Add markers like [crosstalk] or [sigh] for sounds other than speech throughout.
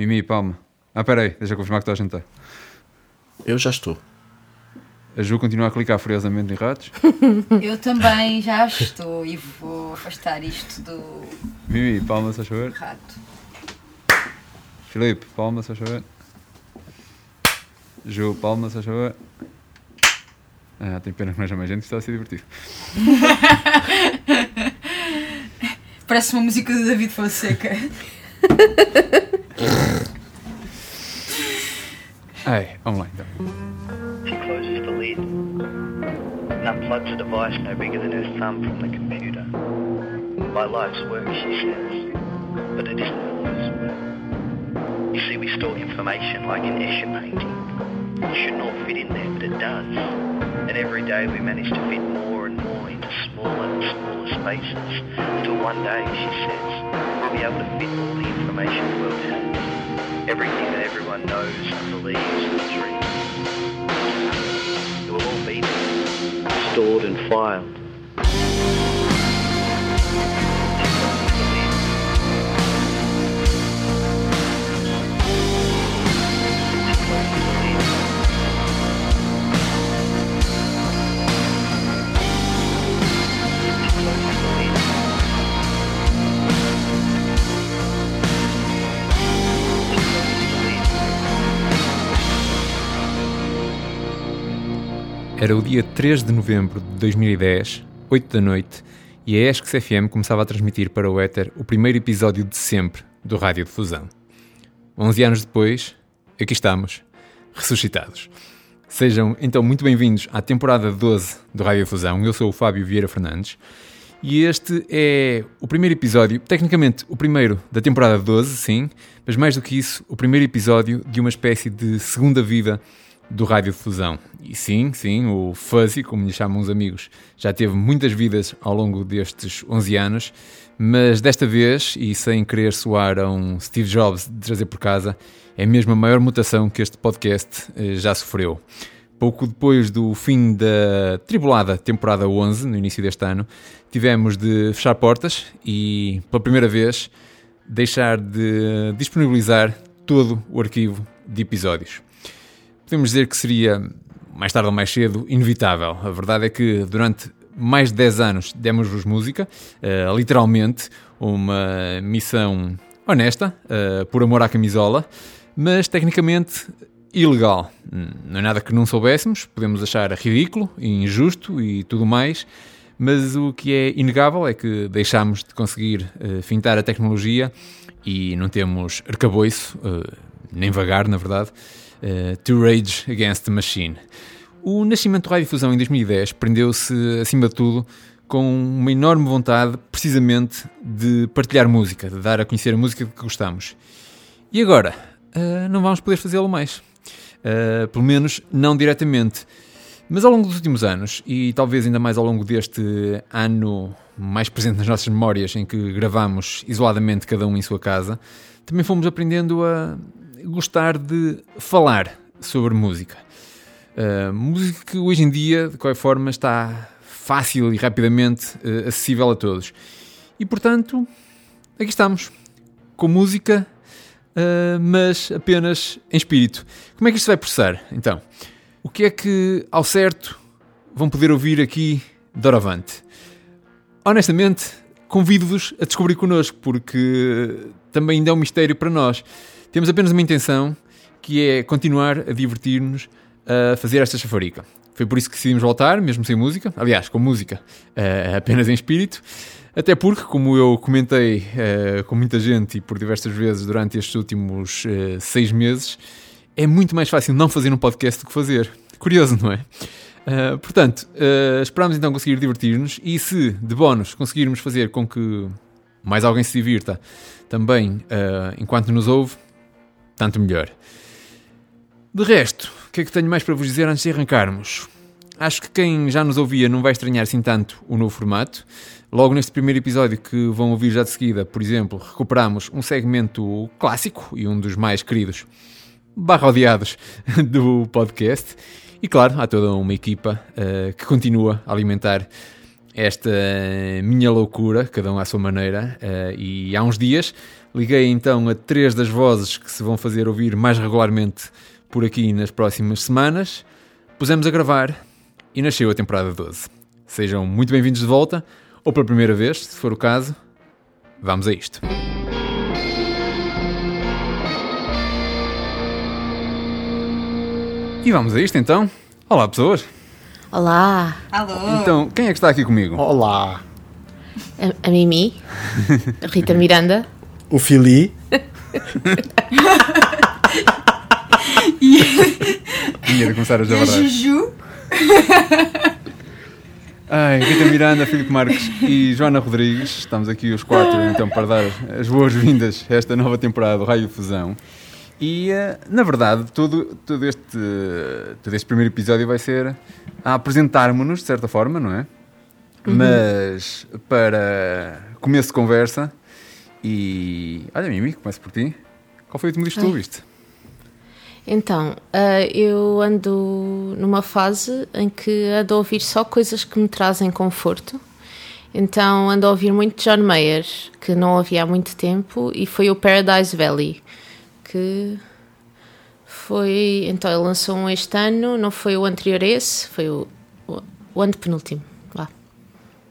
Mimi, palma. Ah, peraí, deixa eu confirmar que estou a jantar. Eu já estou. A Ju continua a clicar furiosamente em ratos. [laughs] Eu também já estou e vou afastar isto do Mimi, palma, se faz favor. rato. Filipe, palma, se faz favor. Ju, palma, se faz favor. Ah, tem pena que não haja mais gente que está a ser divertido. [laughs] Parece uma música do David Fonseca. [laughs] Ai, vamos lá então. She closes the lid and unplugs a device no bigger than her thumb from the computer. My life's work, she says, but it isn't life's work. You see, we store information like an Escher painting. It shouldn't all fit in there, but it does. And every day we manage to fit more and more into smaller and smaller spaces until one day, she says, be able to fit all the information the world. Everything that everyone knows and believes and dreams. It will all be there, stored and filed. Era o dia 3 de novembro de 2010, 8 da noite, e a ESCS FM começava a transmitir para o éter o primeiro episódio de sempre do Rádio Difusão. 11 anos depois, aqui estamos, ressuscitados. Sejam então muito bem-vindos à temporada 12 do Rádio Difusão. Eu sou o Fábio Vieira Fernandes e este é o primeiro episódio, tecnicamente o primeiro da temporada 12, sim, mas mais do que isso, o primeiro episódio de uma espécie de segunda vida do Rádio Difusão. E sim, sim, o Fuzzy, como lhe chamam os amigos, já teve muitas vidas ao longo destes 11 anos, mas desta vez, e sem querer soar a um Steve Jobs de trazer por casa, é mesmo a maior mutação que este podcast eh, já sofreu. Pouco depois do fim da tribulada temporada 11, no início deste ano, tivemos de fechar portas e, pela primeira vez, deixar de disponibilizar todo o arquivo de episódios. Podemos dizer que seria, mais tarde ou mais cedo, inevitável. A verdade é que durante mais de 10 anos demos-vos música, uh, literalmente uma missão honesta, uh, por amor à camisola, mas tecnicamente ilegal. Não é nada que não soubéssemos, podemos achar ridículo, injusto e tudo mais, mas o que é inegável é que deixámos de conseguir uh, fintar a tecnologia e não temos arcabouço, uh, nem vagar, na verdade, uh, to rage against the machine. O nascimento do Rádio Difusão em 2010 prendeu-se, acima de tudo, com uma enorme vontade, precisamente, de partilhar música, de dar a conhecer a música que gostamos. E agora, uh, não vamos poder fazê-lo mais. Uh, pelo menos não diretamente. Mas ao longo dos últimos anos, e talvez ainda mais ao longo deste ano mais presente nas nossas memórias, em que gravamos isoladamente cada um em sua casa, também fomos aprendendo a gostar de falar sobre música. Uh, música que hoje em dia, de qualquer forma, está fácil e rapidamente uh, acessível a todos. E portanto, aqui estamos, com música, uh, mas apenas em espírito. Como é que isto vai processar? Então, o que é que, ao certo, vão poder ouvir aqui doravante? Honestamente, convido-vos a descobrir connosco, porque também ainda é um mistério para nós. Temos apenas uma intenção, que é continuar a divertir-nos a fazer esta chafarica. Foi por isso que decidimos voltar, mesmo sem música, aliás, com música, uh, apenas em espírito. Até porque, como eu comentei uh, com muita gente e por diversas vezes durante estes últimos uh, seis meses, é muito mais fácil não fazer um podcast do que fazer. Curioso, não é? Uh, portanto, esperamos então conseguir divertir-nos e se, de bónus, conseguirmos fazer com que mais alguém se divirta também enquanto nos ouve, tanto melhor. De resto, o que é que tenho mais para vos dizer antes de arrancarmos? Acho que quem já nos ouvia não vai estranhar assim tanto o novo formato. Logo neste primeiro episódio que vão ouvir já de seguida, por exemplo, recuperamos um segmento clássico e um dos mais queridos, barra odiados, [laughs] do podcast. E claro, há toda uma equipa uh, que continua a alimentar esta minha loucura, cada um à sua maneira, uh, e há uns dias liguei então a três das vozes que se vão fazer ouvir mais regularmente por aqui nas próximas semanas, pusemos a gravar e nasceu a temporada 12. Sejam muito bem-vindos de volta, ou pela primeira vez, se for o caso, vamos a isto. E vamos a isto então. Olá, pessoas. Olá. Alô? Então, quem é que está aqui comigo? Olá. A, a Mimi, a [laughs] Rita Miranda. O Fili. [laughs] Tinha [laughs] de começar a E a. Juju? [laughs] Ai, Rita Miranda, Filipe Marques e Joana Rodrigues. Estamos aqui os quatro então para dar as boas-vindas a esta nova temporada do Raio Fusão. E, eh, na verdade, todo, todo, este, todo este primeiro episódio vai ser a apresentarmos-nos, de certa forma, não é? Mas, para começo de conversa, e... Olha, Mimi, começo por ti. Qual foi o último disco que tu ouviste? Então, ah, eu ando numa fase em que ando a ouvir só coisas que me trazem conforto. Então, ando a ouvir muito John Mayer, que não ouvi há muito tempo, e foi o Paradise Valley, que foi. Então, ele lançou um este ano, não foi o anterior a esse, foi o, o, o antepenúltimo.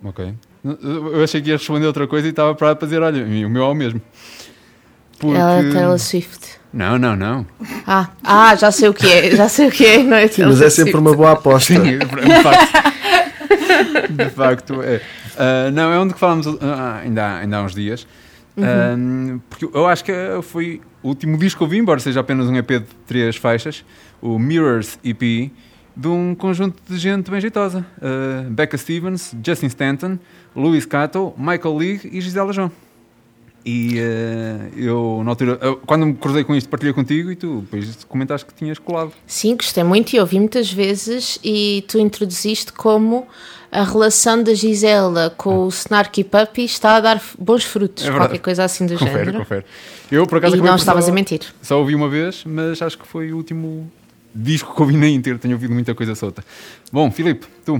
Ok. Eu achei que ia responder outra coisa e estava para dizer, olha, o meu é o mesmo. Porque... Ela é Taylor Swift. Não, não, não. Ah, ah, já sei o que é, já sei o que é, não é Sim, mas é sempre uma boa aposta. Sim, de facto. de facto, é. Ah, não, é onde que falamos ah, ainda, há, ainda há uns dias. Ah, porque eu acho que foi o último disco que eu vi, embora seja apenas um EP de três faixas, o Mirrors EP, de um conjunto de gente bem jeitosa. Ah, Becca Stevens, Justin Stanton, Louis Cato, Michael League e Gisela João. E eh, eu, na altura, eu, quando me cruzei com isto, partilhei contigo e tu depois comentaste que tinhas colado. Sim, gostei muito e ouvi muitas vezes e tu introduziste como a relação da Gisela com o Snarky Puppy está a dar bons frutos, É qualquer coisa assim do Confere, género. confere. Eu, por acaso, E não estavas só- a mentir. Só ouvi uma vez, mas acho que foi o último disco que ouvi na íntegra. Tenho ouvido muita coisa solta. Bom, Filipe, tu.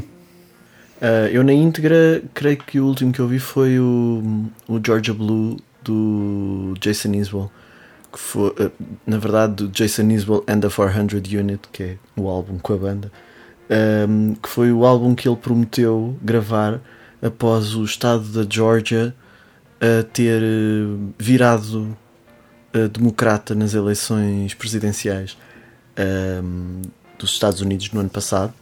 Ah, eu na íntegra, creio que o último que eu vi foi o, o Georgia Blue do Jason Isbell. Que foi, ah, na verdade, do Jason Isbell and the 400 Unit, que é o álbum com a banda. Ahm, que foi o álbum que ele prometeu gravar após o estado da Georgia ter eh, virado eh, democrata nas eleições presidenciais ahm, dos Estados Unidos no ano passado.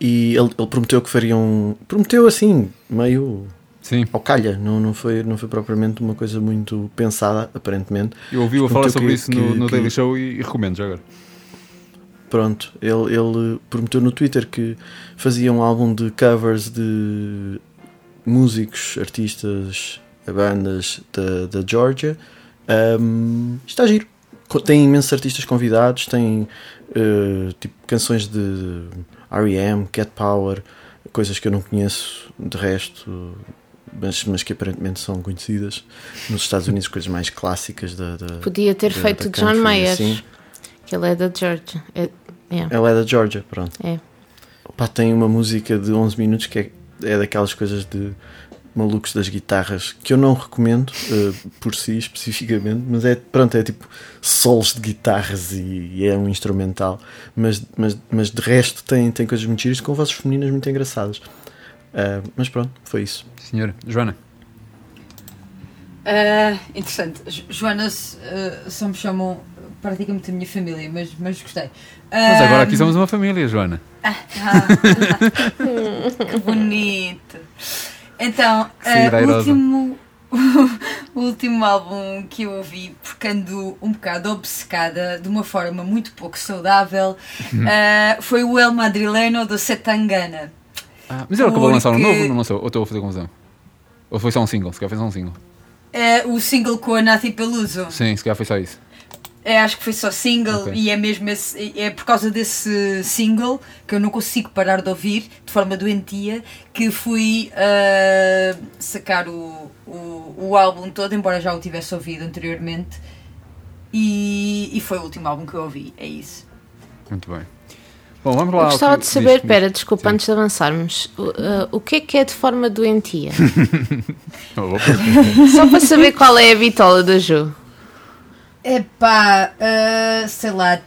E ele, ele prometeu que fariam. Prometeu assim, meio Sim, ao calha, não, não, foi, não foi propriamente uma coisa muito pensada, aparentemente. eu ouvi-o a falar sobre que- isso no, que- no que- Daily Show e, e recomendo já agora. Pronto, ele, ele prometeu no Twitter que fazia um álbum de covers de músicos, artistas, bandas da, da Georgia. Ahm, está giro. Tem imensos artistas convidados, tem eh, tipo canções de R.E.M., Cat Power, coisas que eu não conheço de resto, mas, mas que aparentemente são conhecidas nos Estados Unidos, coisas mais clássicas da. da Podia ter da- feito da John Mayer, assim. que ele é da Georgia. É, é. Ela é da Georgia, pronto. É. Pá, tem uma música de 11 minutos que é, é daquelas coisas de malucos das guitarras que eu não recomendo eh, por si [laughs] especificamente, mas é pronto, é tipo solos de guitarras e, e é um instrumental, mas, mas, mas de resto tem, tem coisas muito giras com vozes femininas muito engraçadas. Ah, mas pronto, foi isso. Senhora, Joana. Ah, interessante. Jo- Joana s- ah, só me chamam praticamente a minha família, mas, mas gostei. Mas agora aqui somos uma família, Joana. ah, [laughs] que bonito. Então, o, último, [laughs] o último álbum que eu ouvi, porque ando um bocado obcecada de uma forma muito pouco saudável, Uhum. foi o El Madrileno do Setangana. Ah, mas ele acabou de lançar um novo, não lançou? Ou estou a fazer confusão? Ou foi só um single? Se calhar foi só um single. Ah, o single com a Nati Peluso. Sim, se calhar foi só isso. É, acho que foi só single Ok. e é mesmo esse, é por causa desse single que eu não consigo parar de ouvir de forma doentia que fui ah, sacar o, o, o álbum todo, embora já o tivesse ouvido anteriormente. E, e foi o último álbum que eu ouvi, é isso. Muito bem. Bom, vamos lá. Eu gostava de saber, diz- pera, desculpa, Sim. antes de avançarmos, o, uh, o que é que é de forma doentia? [laughs] Oh. Só para saber qual é a bitola da Ju. Epá, ah, sei lá,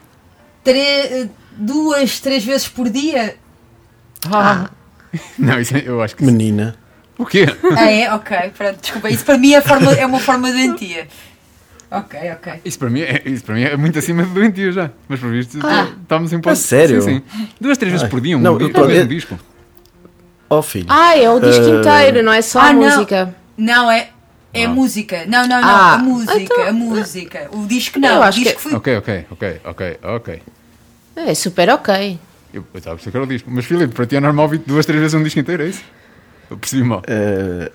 tre- duas, três vezes por dia? Ah, [laughs] Não, isso é- eu acho que. Menina. O quê? Ah, é? Ok, pronto, desculpa. Isso para mim é, forma, é uma forma doentia. Ok, ok. Isso para, mim é, isso para mim é muito acima de doentio já. Mas por visto, Ah. estamos em ponto. sério? Sim, sim. Duas, três vezes Ai. por dia, um, Não, um, eu- mesmo eu- disco. Oh filho. Ah, é o disco Eh, inteiro, não é só Ah, a não. música. Não, é, é Ah. música. Não, não, não. Ah, a música, então- a música. O disco não. Eu o acho disco que- foi. Ok, ok, ok, ok, ok. É super ok. Eu eu estava a perceber que era o disco. Mas Filipe, para ti é normal ouvir duas, três vezes um disco inteiro, é isso? Eu percebi mal. Eh,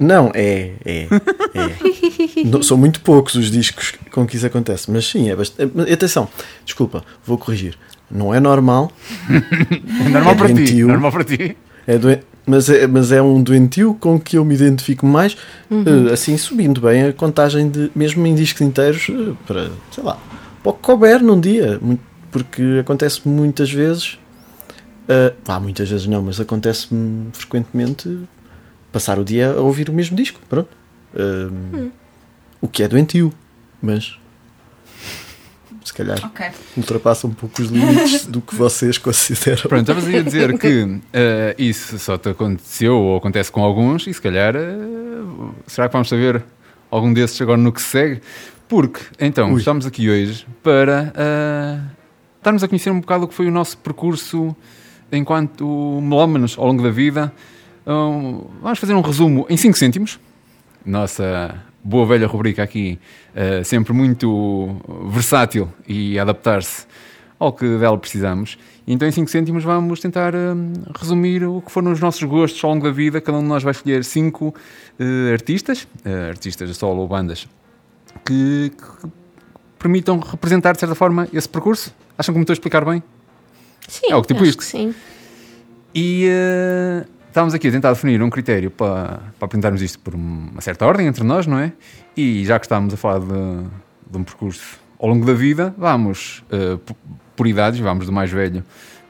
não, é. é, é. [laughs] Não- são muito poucos os discos com que isso acontece, mas sim, é bastante. mas Atenção, desculpa, vou corrigir. Não é normal, [laughs] É normal é para ti. Normal para ti. é mas, é, mas é um doentio com que eu me identifico mais, eh, assim subindo bem a contagem de, mesmo em discos inteiros, eh, para, sei lá, para o que couber num dia, muito- porque acontece muitas vezes, eh, vá, muitas vezes não, mas acontece-me frequentemente passar o dia a ouvir o mesmo disco, pronto. Eh, O que é doentio, mas se calhar Ok. ultrapassa um pouco os limites do que vocês consideram. Pronto, estavas a dizer que eh, [laughs] isso só te aconteceu ou acontece com alguns e se calhar eh, será que vamos saber algum desses agora no que se segue? Porque, então, Ui. estamos aqui hoje para eh, darmos a conhecer um bocado o que foi o nosso percurso enquanto melómanos ao longo da vida. Um, vamos fazer um resumo em 5 cêntimos. Nossa boa velha rubrica aqui, eh, sempre muito versátil e adaptar-se ao que dela precisamos. Então, em 5 cêntimos, vamos tentar hum, resumir o que foram os nossos gostos ao longo da vida. Cada um de nós vai escolher 5 artistas, eh, artistas de solo ou bandas, que, que permitam representar, de certa forma, esse percurso. Acham que me estou a explicar bem? Sim, É algo tipo acho isto. que sim. E eh, estávamos aqui a tentar definir um critério para, para apresentarmos isto por uma certa ordem entre nós, não é? E já que estamos a falar de, de um percurso ao longo da vida, vamos p- por idades, vamos do mais velho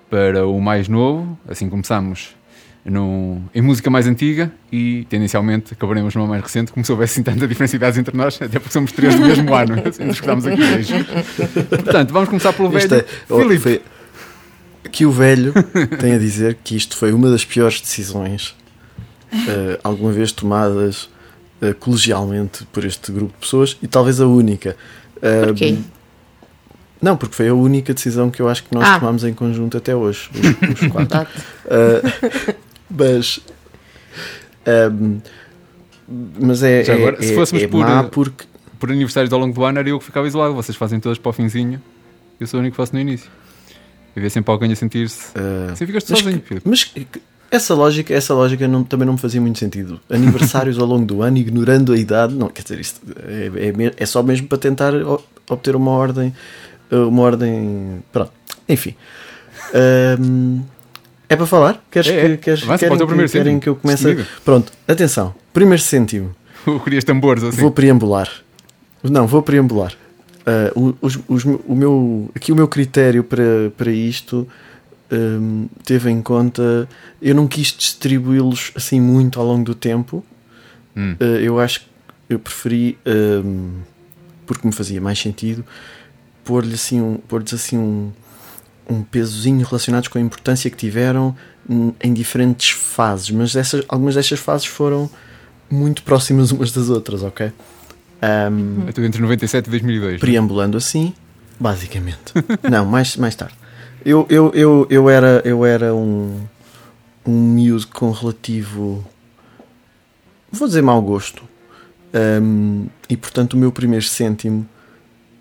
para o mais novo. Assim começamos num- em música mais antiga e tendencialmente acabaremos numa mais recente, como se houvesse assim tanta diferença de idades entre nós, até porque somos três do mesmo ano, [laughs] assim nos aqui hoje. Portanto, vamos começar pelo Isto velho. é- oh, Filipe. foi- que o velho tem a dizer que isto foi uma das piores decisões eh, alguma vez tomadas eh, colegialmente por este grupo de pessoas e talvez a única. Eh, Porquê? Não, porque foi a única decisão que eu acho que nós Ah. tomámos em conjunto até hoje, os, os quatro. Uh, mas um, mas é, Já agora, é, se fôssemos é por, uh, porque por aniversários ao longo do ano era eu que ficava isolado. Vocês fazem todas para o finzinho. Eu sou o único que faço no início. Havia sempre alguém a sentir-se. uh, Assim ficas mas, sozinho, que- mas essa lógica, essa lógica não- também não me fazia muito sentido. Aniversários ao longo do ano, ignorando a idade, não, quer dizer, isto é, é é só mesmo para tentar obter uma ordem, uma ordem, pronto, enfim. Um, é para falar? Queres É, é. que, queres, querem, teu que, querem que eu comece? A... Pronto, atenção. Primeiro cêntimo. [laughs] Eu queria tambores assim. Vou preambular. Não, vou preambular. O- os- os- o meu, aqui o meu critério para, para isto hum, teve em conta. Eu não quis distribuí-los assim muito ao longo do tempo. Hum. Ah, eu acho que eu preferi, hum, porque me fazia mais sentido, pôr-lhe assim um, pôr-lhes assim um, um pesozinho relacionados com a importância que tiveram em diferentes fases. Mas essas, algumas destas fases foram muito próximas umas das outras, ok? Ahm, Eu estou entre 97 e 2002. preambulando assim, basicamente. [laughs] Não, mais, mais tarde. Eu, eu, eu, eu era, eu era um, um miúdo com relativo. Vou dizer mau gosto. Ahm, e portanto, o meu primeiro cêntimo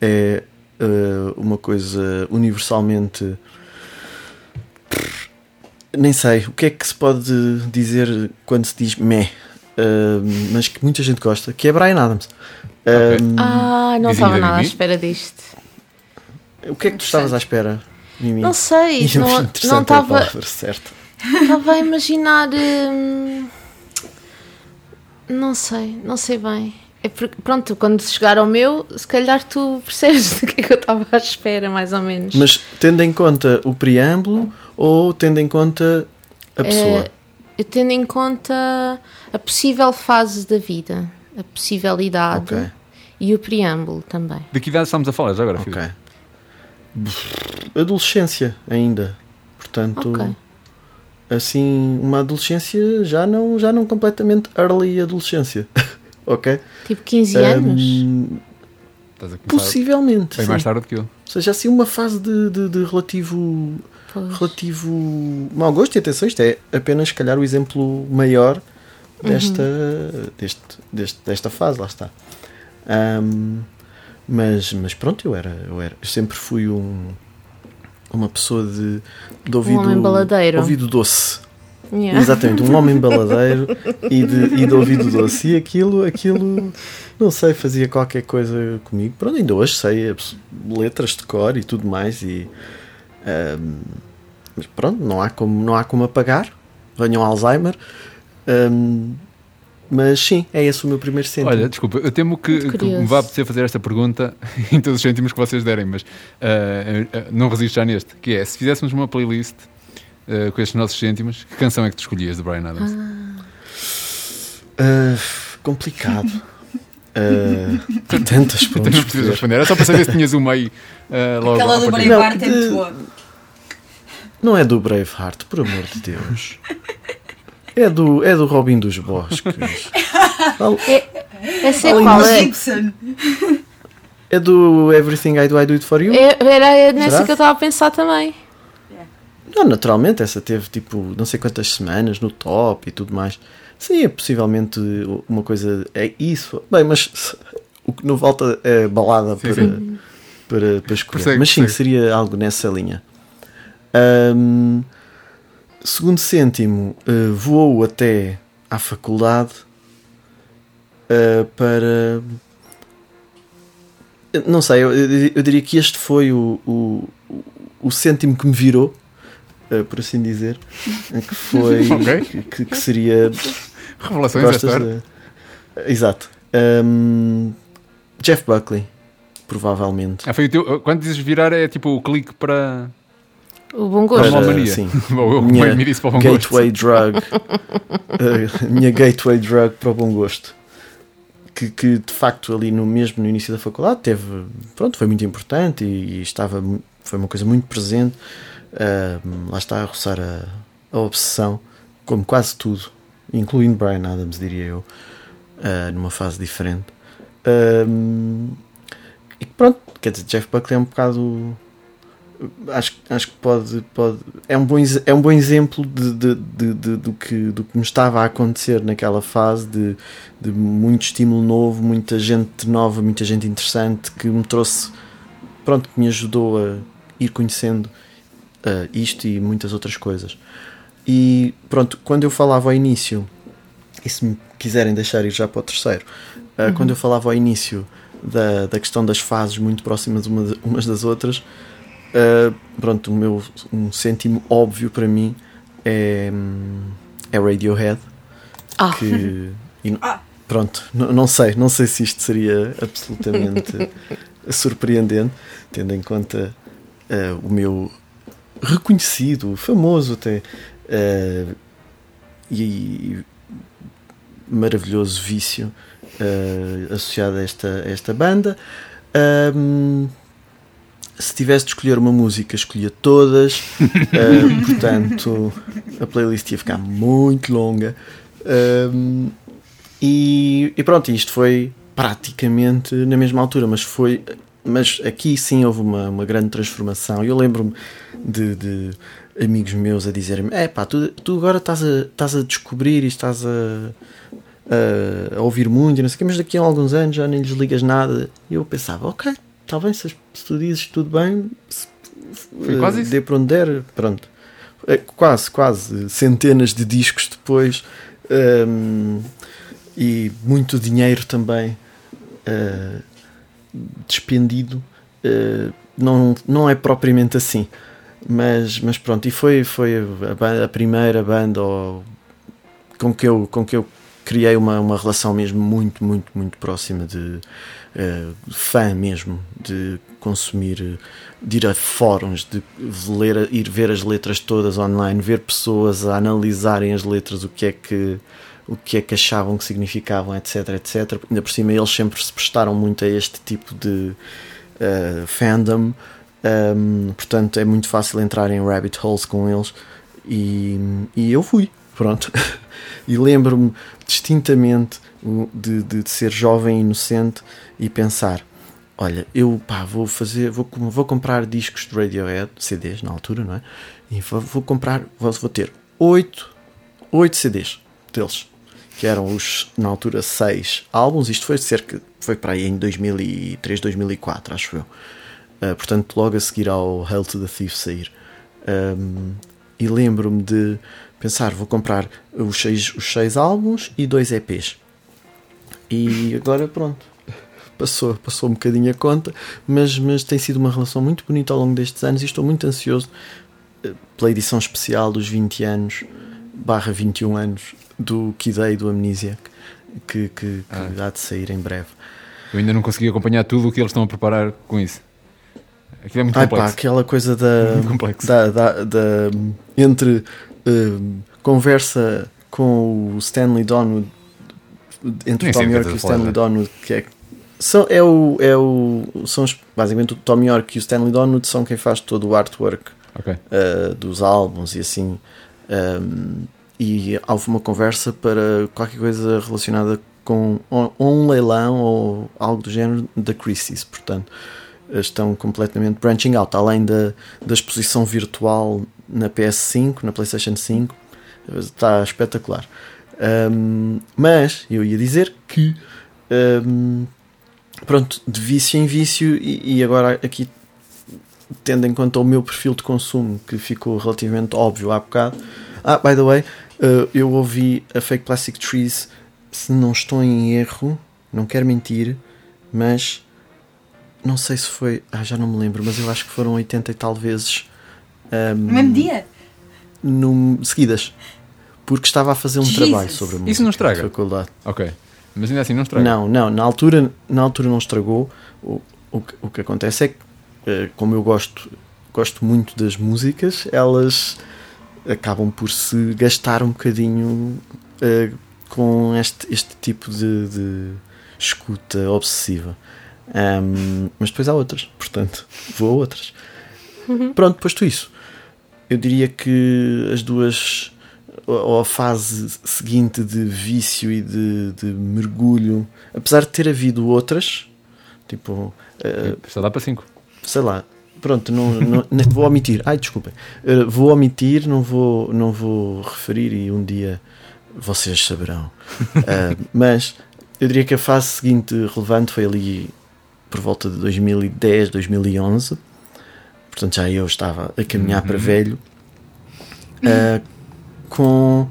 é ah, uma coisa universalmente. Nem sei. O que é que se pode dizer quando se diz meh? Mas que muita gente gosta, que é Brian Adams. Ahm, Ah, não estava da nada à espera disto. O que é que tu estavas à espera, Mimi? Não sei, não não estava estava a imaginar. hum, não sei, não sei bem. É porque, pronto, quando chegar ao meu, se calhar tu percebes [laughs] do que é que eu estava à espera, mais ou menos. Mas tendo em conta o preâmbulo ou tendo em conta a pessoa? É, eu tendo em conta a possível fase da vida, a possível idade Ok. e o preâmbulo também. De que idade estamos a falar já agora, Ok. Filipe? Adolescência ainda. Portanto, Ok. assim, uma adolescência já não, já não completamente early adolescência. [laughs] ok? Tipo 15 anos. Hum, Estás a começar possivelmente. bem sim. mais tarde do que eu. Ou seja, assim, uma fase de, de, de relativo, Pois. relativo mau gosto. E atenção, isto é apenas, se calhar, o exemplo maior desta, deste, deste, desta fase. Lá está. Ahm, mas, mas pronto, eu era, eu era. Eu sempre fui um, uma pessoa de, de ouvido, baladeiro. ouvido doce. Yeah. Exatamente, um homem baladeiro [laughs] e de, e de ouvido doce. E aquilo, aquilo, não sei, fazia qualquer coisa comigo. Pronto, ainda hoje sei letras de cor e tudo mais. E, ahm, mas pronto, não há, como, não há como apagar. Venham Alzheimer. Ahm, mas sim, é esse o meu primeiro centro. Olha, desculpa, eu temo que, que me vá apetecer fazer esta pergunta [laughs] em todos os cêntimos que vocês derem, mas ah, ah, não resisto já neste. Que é, se fizéssemos uma playlist ah, com estes nossos cêntimos, que canção é que tu escolhias de Brian Adams? Ah, complicado. Há tantas Tu [laughs] não precisas responder, era só para saber se tinhas uma aí logo. Aquela do. Braveheart é Não, muito boa. Não é do Braveheart, por amor de Deus. [laughs] É do, é do Robin dos Bosques. [laughs] Essa é qual? É. É do Everything I Do, I Do It For You? é- era nessa Será? que eu estava a pensar também. Não, naturalmente, essa teve tipo não sei quantas semanas no top e tudo mais. Sim, é possivelmente uma coisa. É isso. Bem, mas [laughs] o que não falta é balada Sim, para, sim. Para, para escolher. Persegue, mas sim, persegue. seria algo nessa linha. Ahm, segundo cêntimo, eh, voou até à faculdade eh, para. Não sei, eu, eu- diria que este foi o, o, o cêntimo que me virou, eh, por assim dizer. Que foi. [laughs] Ok. que- que, seria. Revelações hora. de... Exato. Ahm, Jeff Buckley, provavelmente. Ah, foi o teu, quando dizes virar é tipo o clique para, O bom para gosto. uma Para- mania. [laughs] sim. Minha como me disse para o bom gosto. gateway drug. Uh, [laughs] minha gateway drug para o bom gosto. Que, que de facto ali no mesmo no início da faculdade teve, pronto, foi muito importante e, e estava, foi uma coisa muito presente. Uh, lá está a roçar a, a obsessão, como quase tudo, incluindo Brian Adams, diria eu, uh, numa fase diferente. Um, e pronto, quer dizer, Jeff Buckley é um bocado acho, acho que pode, pode é, um bom, é um bom exemplo de, de, de- de- do, que, do que me estava a acontecer naquela fase de, de muito estímulo novo, muita gente nova, muita gente interessante que me trouxe, pronto, que me ajudou a ir conhecendo ah, isto e muitas outras coisas. E pronto, quando eu falava ao início, e se me quiserem deixar ir já para o terceiro, ah, quando eu falava ao início da, da questão das fases muito próximas uma de- umas das outras, Uh, pronto, o meu um cêntimo óbvio para mim é, hum, é Radiohead. Ah. Que, e n- pronto, não sei, não sei se isto seria absolutamente [laughs] surpreendente, tendo em conta uh, o meu reconhecido, famoso até uh, e maravilhoso vício uh, associado a esta, a esta banda. Um, se tivesse de escolher uma música, escolhia todas. [laughs] Uh, portanto, a playlist ia ficar muito longa. Um, e, e pronto, isto foi praticamente na mesma altura, mas foi. Mas aqui sim houve uma, uma grande transformação. Eu lembro-me de, de amigos meus a dizerem-me: é pá, tu, tu agora estás a, estás a descobrir e estás a, a, a ouvir muito e não sei o quê, mas daqui a alguns anos já nem lhes ligas nada. E eu pensava: ok, está bem, se, tu dizes tudo bem, se, Foi quase eh, isso. dê para onde der, pronto. É, quase, quase, centenas de discos depois hum, e muito dinheiro também uh, despendido. Uh, não, não é propriamente assim, mas, mas pronto. E foi, foi a, a primeira banda ou- com, que eu, com que eu criei uma, uma relação mesmo muito, muito, muito próxima de uh, fã mesmo, de consumir, de ir a fóruns, de ler, ir ver as letras todas online, ver pessoas a analisarem as letras, o que é que o que é que achavam que significavam, etc, etc. Ainda por cima eles sempre se prestaram muito a este tipo de uh, fandom, um, portanto é muito fácil entrar em rabbit holes com eles e, e eu fui, pronto. [laughs] e lembro-me distintamente de, de, de, ser jovem e inocente e pensar olha, eu pá, vou fazer, vou, vou comprar discos de Radiohead, CDs na altura, não é? E vou, vou comprar, vou, vou ter oito, oito CDs deles que eram os, na altura, seis álbuns. Isto foi cerca, foi para aí em 2003, 2004, acho eu. Uh, portanto, logo a seguir ao Hell to the Thief sair. Um, e lembro-me de pensar, vou comprar os seis, os seis álbuns e dois EPs. E agora pronto. Passou, passou um bocadinho a conta, mas, mas tem sido uma relação muito bonita ao longo destes anos e estou muito ansioso ah, pela edição especial dos 20 anos barra 21 anos do Kid e do Amnesiac que, que, que ah. há de sair em breve. Eu ainda não consegui acompanhar tudo o que eles estão a preparar com isso. Aquilo é muito Ai, complexo. Pá, aquela coisa da, [laughs] da, da, da, entre uh, conversa com o Stanley Donwood entre Nem o Tom York e o Stanley Donwood que é são, é o, é o, são os, basicamente o Tom York e o Stanley Donwood são quem faz todo o artwork okay. uh, dos álbuns e assim um, e houve uma conversa para qualquer coisa relacionada com ou um leilão ou algo do género da Crisis, portanto estão completamente branching out, além da, da exposição virtual na PS5, na PlayStation 5, está espetacular. Um, mas eu ia dizer que um, pronto, de vício em vício, e, e, agora aqui tendo em conta o meu perfil de consumo que ficou relativamente óbvio há bocado. Ah, by the way, uh, eu ouvi a Fake Plastic Trees, se não estou em erro, não quero mentir, mas não sei se foi. Ah, já não me lembro, mas eu acho que foram 80 e tal vezes. Um, no mesmo dia? No, seguidas. Porque estava a fazer um Jesus. trabalho sobre a música. Isso não estraga? Faculdade. Ok. Mas ainda assim não estraga? Não, não. Na altura, na altura não estragou. O, o, o que acontece é que eh, como eu gosto, gosto muito das músicas, elas acabam por se gastar um bocadinho uh, com este, este tipo de, de escuta obsessiva. Um, mas depois há outras, portanto, vou a outras. Uhum. Pronto, posto isso, eu diria que as duas, ou a fase seguinte de vício e de, de mergulho, apesar de ter havido outras, tipo. Uh, Só dá para 5 sei lá, pronto, não, não, vou omitir. Ai, desculpem. Uh, vou omitir, não vou, não vou referir e um dia vocês saberão. Uh, [laughs] mas eu diria que a fase seguinte relevante foi ali por volta de 2010, 2011. Portanto, já eu estava a caminhar uhum. para velho. Uh, com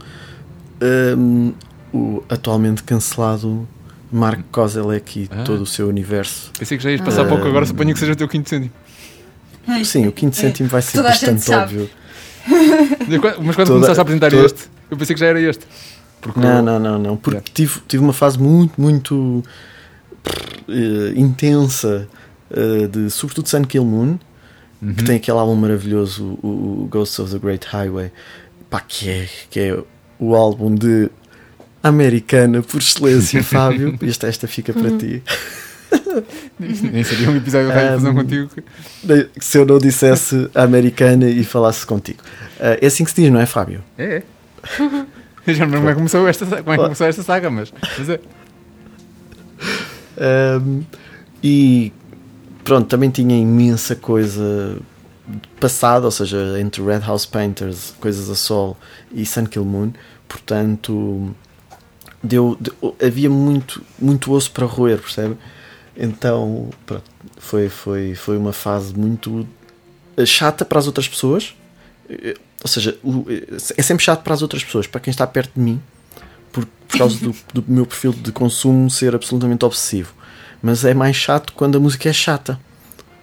um, o atualmente cancelado Mark Kozelek e ah. todo o seu universo. Pensei que já ias passar ah. pouco, agora suponho que seja o teu quinto cêntimo. Sim, o quinto cêntimo vai ser toda bastante óbvio. [laughs] Mas quando toda, começaste a apresentar toda... este, eu pensei que já era este. Porque não, eu... não, não, não, porque é. tive, tive uma fase muito, muito uh, intensa uh, de, sobretudo, Sun Kill Moon, uhum. que tem aquele álbum maravilhoso, o, o Ghosts of the Great Highway, pá, que é, que é o álbum de americana por excelência, [laughs] Fábio. Esta, esta fica para ti. Nem seria um episódio de um, contigo. Se eu não dissesse americana e falasse contigo. Uh, é assim que se diz, não é, Fábio? É. é. Já não lembro como é que começou esta, como é que começou esta saga, mas, mas é. Um, e pronto, também tinha imensa coisa passada, ou seja, entre Red House Painters, Coisas a Sol e Sun Kill Moon, portanto deu, deu, havia muito, muito osso para roer, percebe? Então, pronto, foi, foi, foi uma fase muito eh, chata para as outras pessoas. Eh, ou seja, é sempre chato para as outras pessoas, para quem está perto de mim, por, por causa do, [laughs] do meu perfil de consumo ser absolutamente obsessivo. Mas é mais chato quando a música é chata.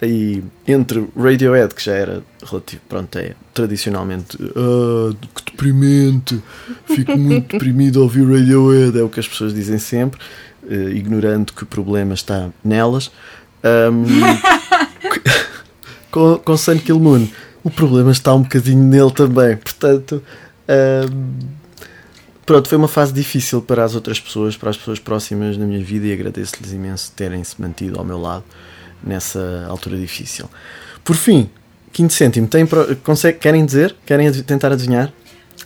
E entre Radiohead, que já era relativo, pronto, é tradicionalmente ah, que deprimente, fico muito [laughs] deprimido ao ouvir Radiohead, é o que as pessoas dizem sempre, eh, ignorando que o problema está nelas. Ahm, [laughs] com, com Sun Kill Moon, o problema está um bocadinho nele também, portanto. ahm, Pronto, foi uma fase difícil para as outras pessoas, para as pessoas próximas na minha vida e agradeço-lhes imenso terem-se mantido ao meu lado nessa altura difícil. Por fim, quinto cêntimo, tem, consegue, querem dizer? Querem tentar adivinhar?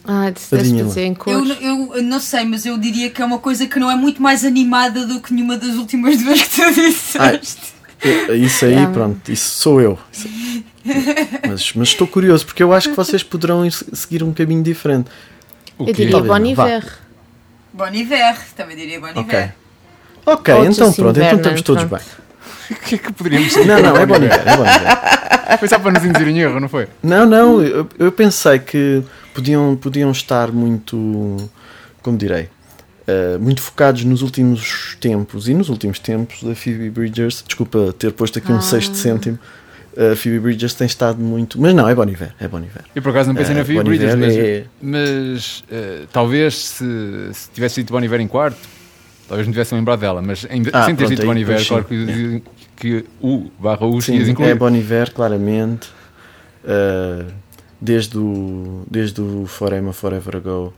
Ah, Adivinha dizer em Eu, cor. eu- eu não sei, mas eu diria que é uma coisa que não é muito mais animada do que nenhuma das últimas duas que tu disseste. Eu- Isso aí, Yeah. pronto, isso sou eu. Isso- Mas, mas estou curioso porque eu acho que vocês poderão ir se- seguir um caminho diferente. O Eu diria Talvez Bon. Iver. Bon Iver, também diria Bon Ok. Iver. Ok, Ou então pronto, então Vernon, estamos todos pronto. bem. O [laughs] que é que poderíamos Não, não, é Bon Iver, é Bon Iver. Foi só para nos induzir em erro, não foi? Não, não, eu, eu pensei que podiam, podiam estar muito, como direi, eh, muito focados nos últimos tempos e nos últimos tempos a Phoebe Bridgers, desculpa ter posto aqui um Ah. sexto cêntimo, a Phoebe Bridgers tem estado muito, mas não, é Bon Iver, é Bon Iver. Eu por acaso não pensei Eh, na Phoebe Bon Bridgers, mas, é- mas eh, talvez se, se tivesse dito Bon Iver em quarto, talvez não tivesse lembrado dela, mas em, Ah, sem ter pronto, dito Bon Iver, claro que, que o barra o Sim, ias incluir. é Bon Iver, claramente. Uh, desde, o, desde o Forever Forever Ago,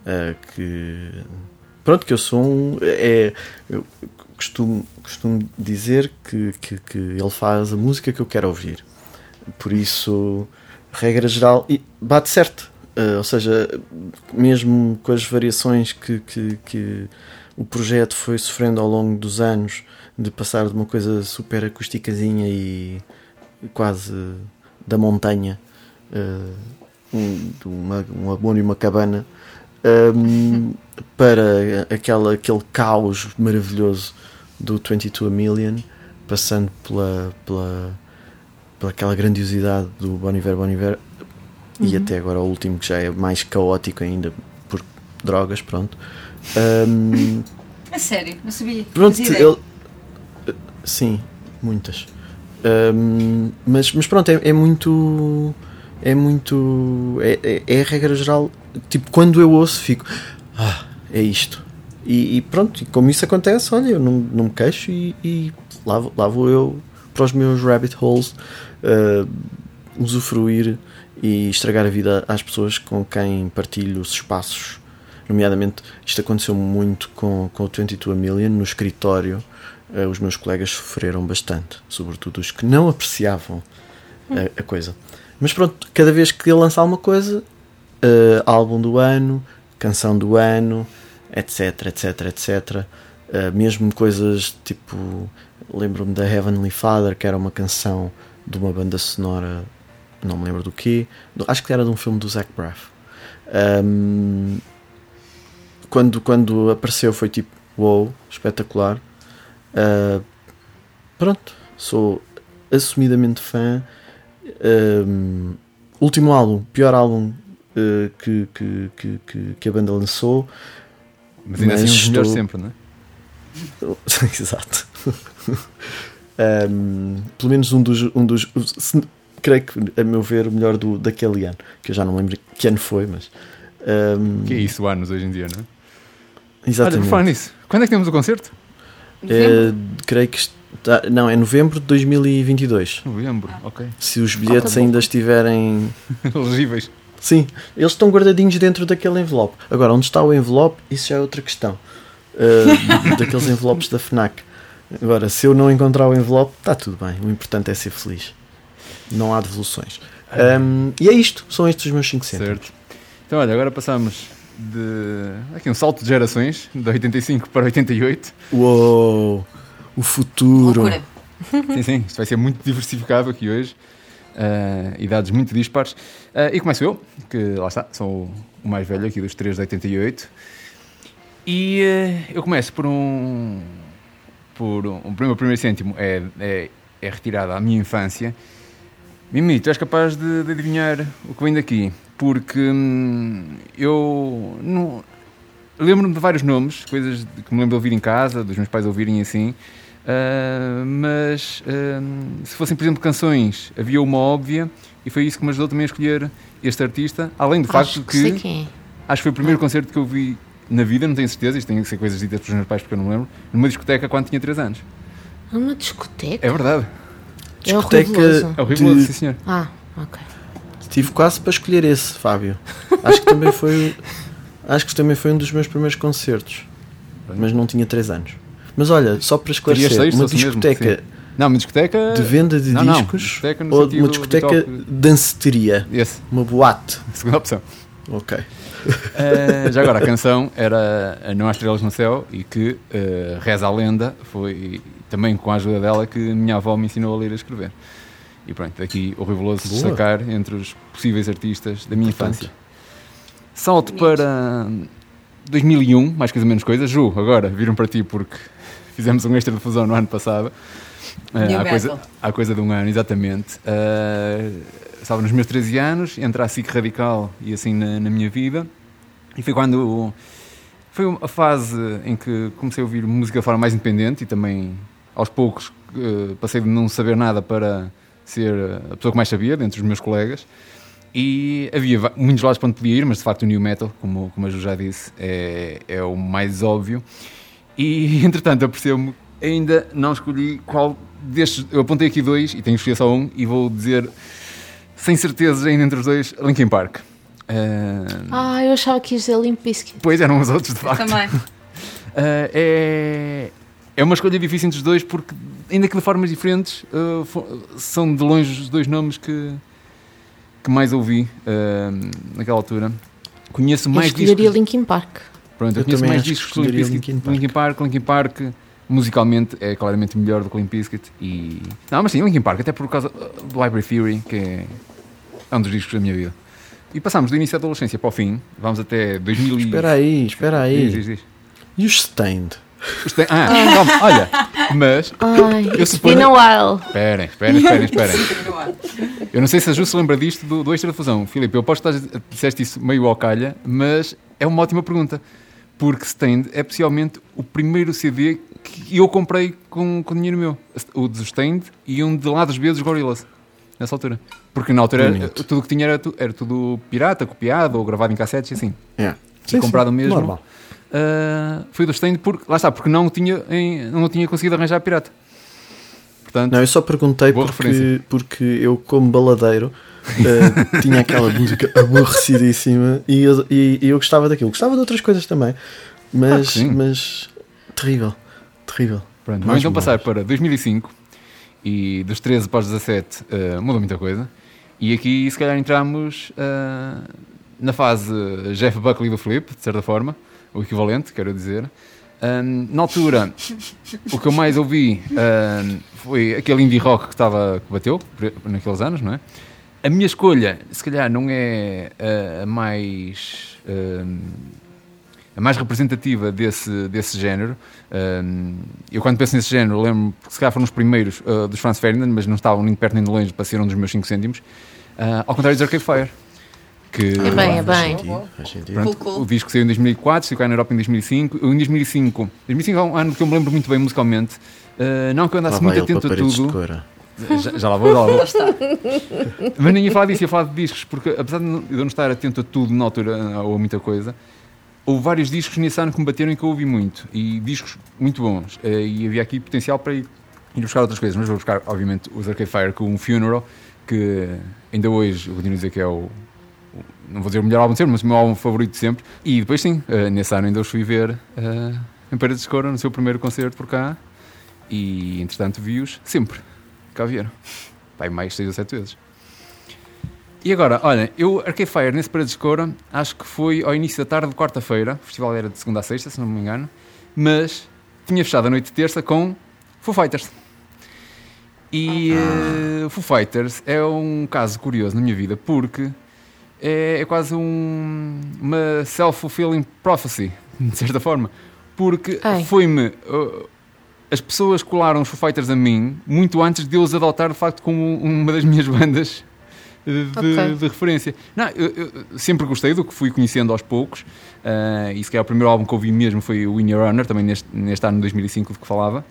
uh, que. Pronto, que eu sou um. É, eu costumo, costumo dizer que, que, que ele faz a música que eu quero ouvir. Por isso, regra geral, e bate certo. Uh, ou seja, mesmo com as variações que, que, que o projeto foi sofrendo ao longo dos anos, de passar de uma coisa super acústicazinha e quase da montanha, uh, um, de uma, um abono e uma cabana, um, [laughs] para aquela, aquele caos maravilhoso do 22 a Million, passando pela, pela, pela aquela grandiosidade do Boniver Boniver e até agora o último que já é mais caótico ainda por drogas, pronto. Um, A sério, não sabia. Pronto, ele. Sim, muitas. Ahm, mas, mas pronto, é, é muito. É muito. É, é, é a regra geral. Tipo, quando eu ouço, fico. Ah, é isto. E, e pronto, e como isso acontece, olha, eu não, não me queixo e, e lá, lá vou eu para os meus rabbit holes ah, usufruir e estragar a vida às pessoas com quem partilho os espaços. Nomeadamente, isto aconteceu muito com, com o 22 a Million no escritório. Eh, os meus colegas sofreram bastante, sobretudo os que não apreciavam a, a coisa. Mas pronto, cada vez que ele lança alguma coisa, eh, álbum do ano, canção do ano, etc, etc, etc. eh, mesmo coisas tipo, lembro-me da Heavenly Father, que era uma canção de uma banda sonora, não me lembro do quê, acho que era de um filme do Zach Braff. Ahm, quando, quando apareceu foi tipo, wow, espetacular. Ah, pronto, sou assumidamente fã. Ahm, último álbum, pior álbum ah, que, que, que, que, a banda lançou. Mas ainda assim mas estou- sempre, não é? [laughs] Exato. Ahm, pelo menos um dos. Um dos se- creio que, a meu ver, o melhor do, daquele ano. Que eu já não lembro que ano foi, mas. ahm, Que é isso, anos hoje em dia, não é? Olha, Exatamente. por falar nisso, quando é que temos o concerto? É, creio que está, não, é novembro de 2022. Novembro, ok. Se os bilhetes ainda estiverem. [laughs] Elegíveis. Sim, eles estão guardadinhos dentro daquele envelope. Agora, onde está o envelope, isso já é outra questão. Uh, [laughs] daqueles envelopes da FNAC. Agora, se eu não encontrar o envelope, está tudo bem. O importante é ser feliz. Não há devoluções. Um, e é isto, são estes os meus 5 cêntimos. Certo. Então, olha, agora passamos de. Aqui um salto de gerações, de 85 para 88. Uou! O futuro! Loucura. Sim, sim, isto vai ser muito diversificado aqui hoje. Ah, idades muito dispares. Ah, e começo eu, que lá está, sou o- mais velho aqui dos três de 88. E eh, eu começo por um. Por um, o meu primeiro cêntimo é, é, é retirado à minha infância. Mimi, tu és capaz de, de adivinhar o que vem daqui? Porque hum, eu não- lembro-me de vários nomes, coisas que me lembro de ouvir em casa, dos meus pais ouvirem assim, Uh, mas uh, se fossem, por exemplo, canções, havia uma óbvia e foi isso que me ajudou também a escolher este artista, além do Acho facto que que é. acho que foi o primeiro concerto que eu vi na vida, não tenho certeza, isto tem que ser coisas ditas pelos meus pais porque eu não me lembro, numa discoteca quando tinha 3 anos. Uma discoteca? É verdade. É o Discoteca-. É horrível, De- sim senhor. Ah, ok. Tive quase para escolher esse, Fábio. Acho que também foi. Acho que também foi um dos meus primeiros concertos. Mas não tinha 3 anos. Mas olha, só para esclarecer, uma fosse mesmo, discoteca Não, uma discoteca. de venda de Não, não, discos discoteca no ou uma discoteca habitual. danceteria, uma boate. [laughs] segunda opção. Ok. Uh, já agora, a [laughs] canção era a Não Há Estrelas no Céu e que, uh, reza a lenda, foi também com a ajuda dela que minha avó me ensinou a ler e a escrever. E pronto, aqui o Riveloso se Boa. destacar entre os possíveis artistas da minha infância. Salto para 2001, mais coisa menos coisa. Ju, agora, viram para ti porque fizemos um extra de fusão no ano passado. Uh, há, coisa, há coisa de um ano, exatamente. Uh, estava nos meus 13 anos, entre a SIC radical e assim na, na minha vida. E foi quando. Foi a fase em que comecei a ouvir música de forma mais independente e também, aos poucos, eh, passei de não saber nada para ser a pessoa que mais sabia, dentre os meus colegas. E havia muitos lados para onde podia ir, mas de facto o New Metal, como, como a Ju já disse, é, é o mais óbvio. E [laughs] entretanto, eu percebo ainda não escolhi qual destes. Eu apontei aqui dois e tenho que escolher só um, e vou dizer, sem certeza, ainda entre os dois, Linkin Park. Eh, Ah, eu achava que ia dizer Limp Bizkit. Pois eram os outros, de Eu facto. também. Uh, [laughs] é, é uma escolha difícil entre os dois porque, ainda que de formas diferentes, uh, são de longe os dois nomes que, que mais ouvi uh, naquela altura. Conheço Eu mais escolheria discos. Linkin Park. Pronto, eu, Eu conheço mais discos que Bizkit. Linkin Park. Linkin Park, Linkin Park, musicalmente é claramente melhor do que Limp Bizkit e não, mas sim, Linkin Park até por causa uh, do Library Theory que é, é um dos discos da minha vida. E passámos do início da adolescência para o fim, vamos até 2000 e... Espera aí, espera Diz, aí. diz, diz. E os Stained? Tem- Ah, calma, olha, mas Ai, Eu it's suponho- been a while. Esperem, esperem, esperem, esperem. Eu não sei se a Ju se lembra disto do, do extra de fusão. Filipe, eu aposto que estás- disseste isso meio ao calha, mas é uma ótima pergunta. Porque Stained é possivelmente o primeiro CD que eu comprei com, com dinheiro meu. O dos Stained e um de lá dos B dos Gorillaz. Nessa altura. Porque na altura era- tudo o que tinha era, era tudo pirata, copiado ou gravado em cassetes e assim. É. E comprado mesmo. Normal. Ah, foi do Stained porque, lá está, porque não tinha, em- não tinha conseguido arranjar pirata. Portanto, Não, eu só perguntei porque, referência. porque eu, como baladeiro, eh, [laughs] tinha aquela música aborrecidíssima e eu, e- e eu gostava daquilo. Gostava de outras coisas também, mas, sim. mas terrível, terrível. Pronto, vamos então passar para 2005 e dos 13 para os 17 eh, mudou muita coisa. E aqui, se calhar, entramos eh, na fase Jeff Buckley do Flip, de certa forma, o equivalente, quero dizer. Ahm, na altura, o que eu mais ouvi ahm, foi aquele indie rock que, estava, que bateu naqueles anos, não é? A minha escolha, se calhar, não é a mais. ahm, a mais representativa desse, desse género. Um, eu, quando penso nesse género, lembro que se calhar foram os primeiros uh, dos Franz Ferdinand, mas não estavam nem perto nem de longe para ser um dos meus 5 cêntimos. Uh, ao contrário de Arcade Fire, que É bem, é bem. pronto, o disco saiu em 2004, saiu cá na Europa em 2005. Eu, em 2005, 2005 é um ano que eu me lembro muito bem musicalmente. Uh, não que eu Lá andasse vai muito atento a tudo. Já, já lá vou, já lá vou. [laughs] Lá está. Mas nem ia falar disso, ia falar de discos, porque apesar de eu não estar atento a tudo na altura ou a muita coisa, houve vários discos nesse ano que me bateram e que eu ouvi muito. E discos muito bons. Eh, E havia aqui potencial para ir, ir buscar outras coisas. Mas vou buscar, obviamente, os Arcade Fire com o Funeral, que ainda hoje eu continuo a dizer que é o. Não vou dizer o melhor álbum de sempre, mas o meu álbum favorito de sempre. E depois, sim, eh, nesse ano ainda os fui ver eh, em Paredes de Escora, no seu primeiro concerto por cá. E, entretanto, vi-os sempre. Cá vieram. Pai, mais seis ou sete vezes. E agora, olha, eu Arcade Fire nesse Paredes de Cora, acho que foi ao início da tarde de quarta-feira, o festival era de segunda a sexta, se não me engano, mas tinha fechado a noite de terça com Foo Fighters. E eh, Foo Fighters é um caso curioso na minha vida, porque é, é quase um- uma self-fulfilling prophecy, [laughs] de certa forma. Porque foi-me. uh, as pessoas colaram os Foo Fighters a mim muito antes de eu os adotar, de facto, como uma das minhas [laughs] bandas de, Ok. de referência. Não, eu, eu sempre gostei do que fui conhecendo aos poucos. uh, e se calhar o primeiro álbum que ouvi mesmo foi o In Your Honor, também neste, neste ano de 2005 de que falava.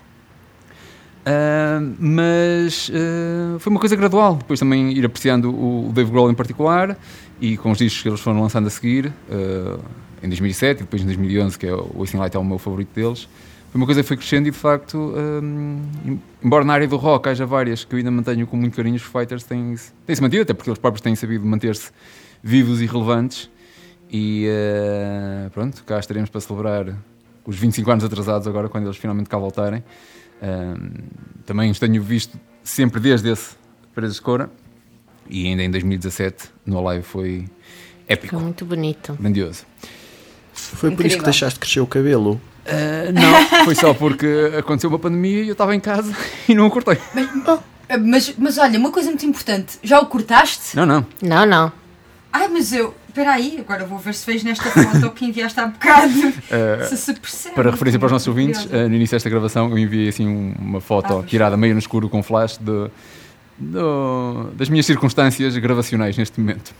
Ah, mas ah, foi uma coisa gradual. Depois também ir apreciando o, Dave Grohl em particular e com os discos que eles foram lançando a seguir, ah, em 2007 e depois em 2011, que é o Wasting Light é o meu favorito deles. Foi uma coisa que foi crescendo e de facto, ah, embora na área do rock haja várias que eu ainda mantenho com muito carinho, os Fighters têm-se têm mantido, até porque eles próprios têm sabido manter-se vivos e relevantes. E pronto, cá estaremos para celebrar os 25 anos atrasados agora, quando eles finalmente cá voltarem. Um, também os tenho visto sempre desde esse Presas de Cora e ainda em 2017 no Live foi épico, Foi muito bonito. grandioso. Foi por isso Incrível. que deixaste crescer o cabelo. Uh, não, foi só porque aconteceu uma pandemia e eu estava em casa [laughs] e não o cortei. Ah, Mas, mas olha, uma coisa muito importante. Já o cortaste? Não, não. Não, não. Ai, mas eu. Espera aí, agora vou ver se fez nesta foto que enviaste há bocado. Uh, [laughs] se se percebe. para referência para os nossos ouvintes, uh, no início desta gravação eu enviei assim um- uma foto Ah, tirada meio no escuro com flash de, do- das minhas circunstâncias gravacionais neste momento.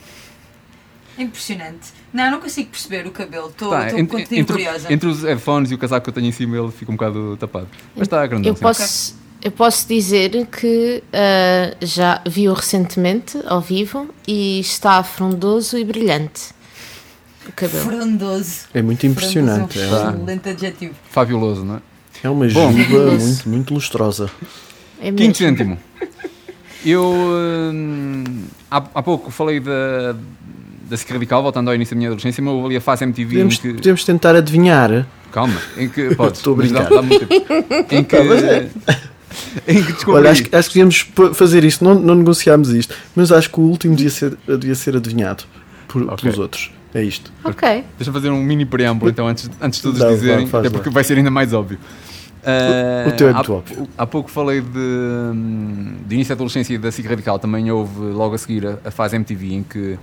Impressionante. Não, não consigo perceber o cabelo. Estou Tá, contigo entre, curiosa. entre os headphones e o casaco que eu tenho em cima ele fica um bocado tapado. Mas está grandão. Eu sim. posso, eu posso dizer que ah, já vi-o recentemente ao vivo e está frondoso e brilhante. O cabelo. Frondoso. É muito impressionante. Frondoso é É, um excelente adjetivo. Fabuloso, não é? é uma Bom. juba muito, muito lustrosa. É Quinto cêntimo. Eu hum, há, há pouco falei da, da SIC Radical, voltando ao início da minha adolescência, mas houve ali a fase MTV Podemos, em que. podemos tentar adivinhar. Calma, em que. [laughs] Podes, Estou a dá- brincar. muito tempo. [laughs] Em que. [laughs] em que descobri. Olha, acho, que- acho que devíamos fazer isto. Não, não negociámos isto, mas acho que o último devia ser, devia ser adivinhado por, Ok. pelos outros. É isto. Ok. Deixa-me fazer um mini preâmbulo então, antes, antes de todos Dá, dizerem, até lá. porque vai ser ainda mais óbvio. Ah, o teu é há, muito óbvio. Há pouco falei de, hum, de início da adolescência e da SIC Radical, também houve logo a seguir a, a fase MTV em que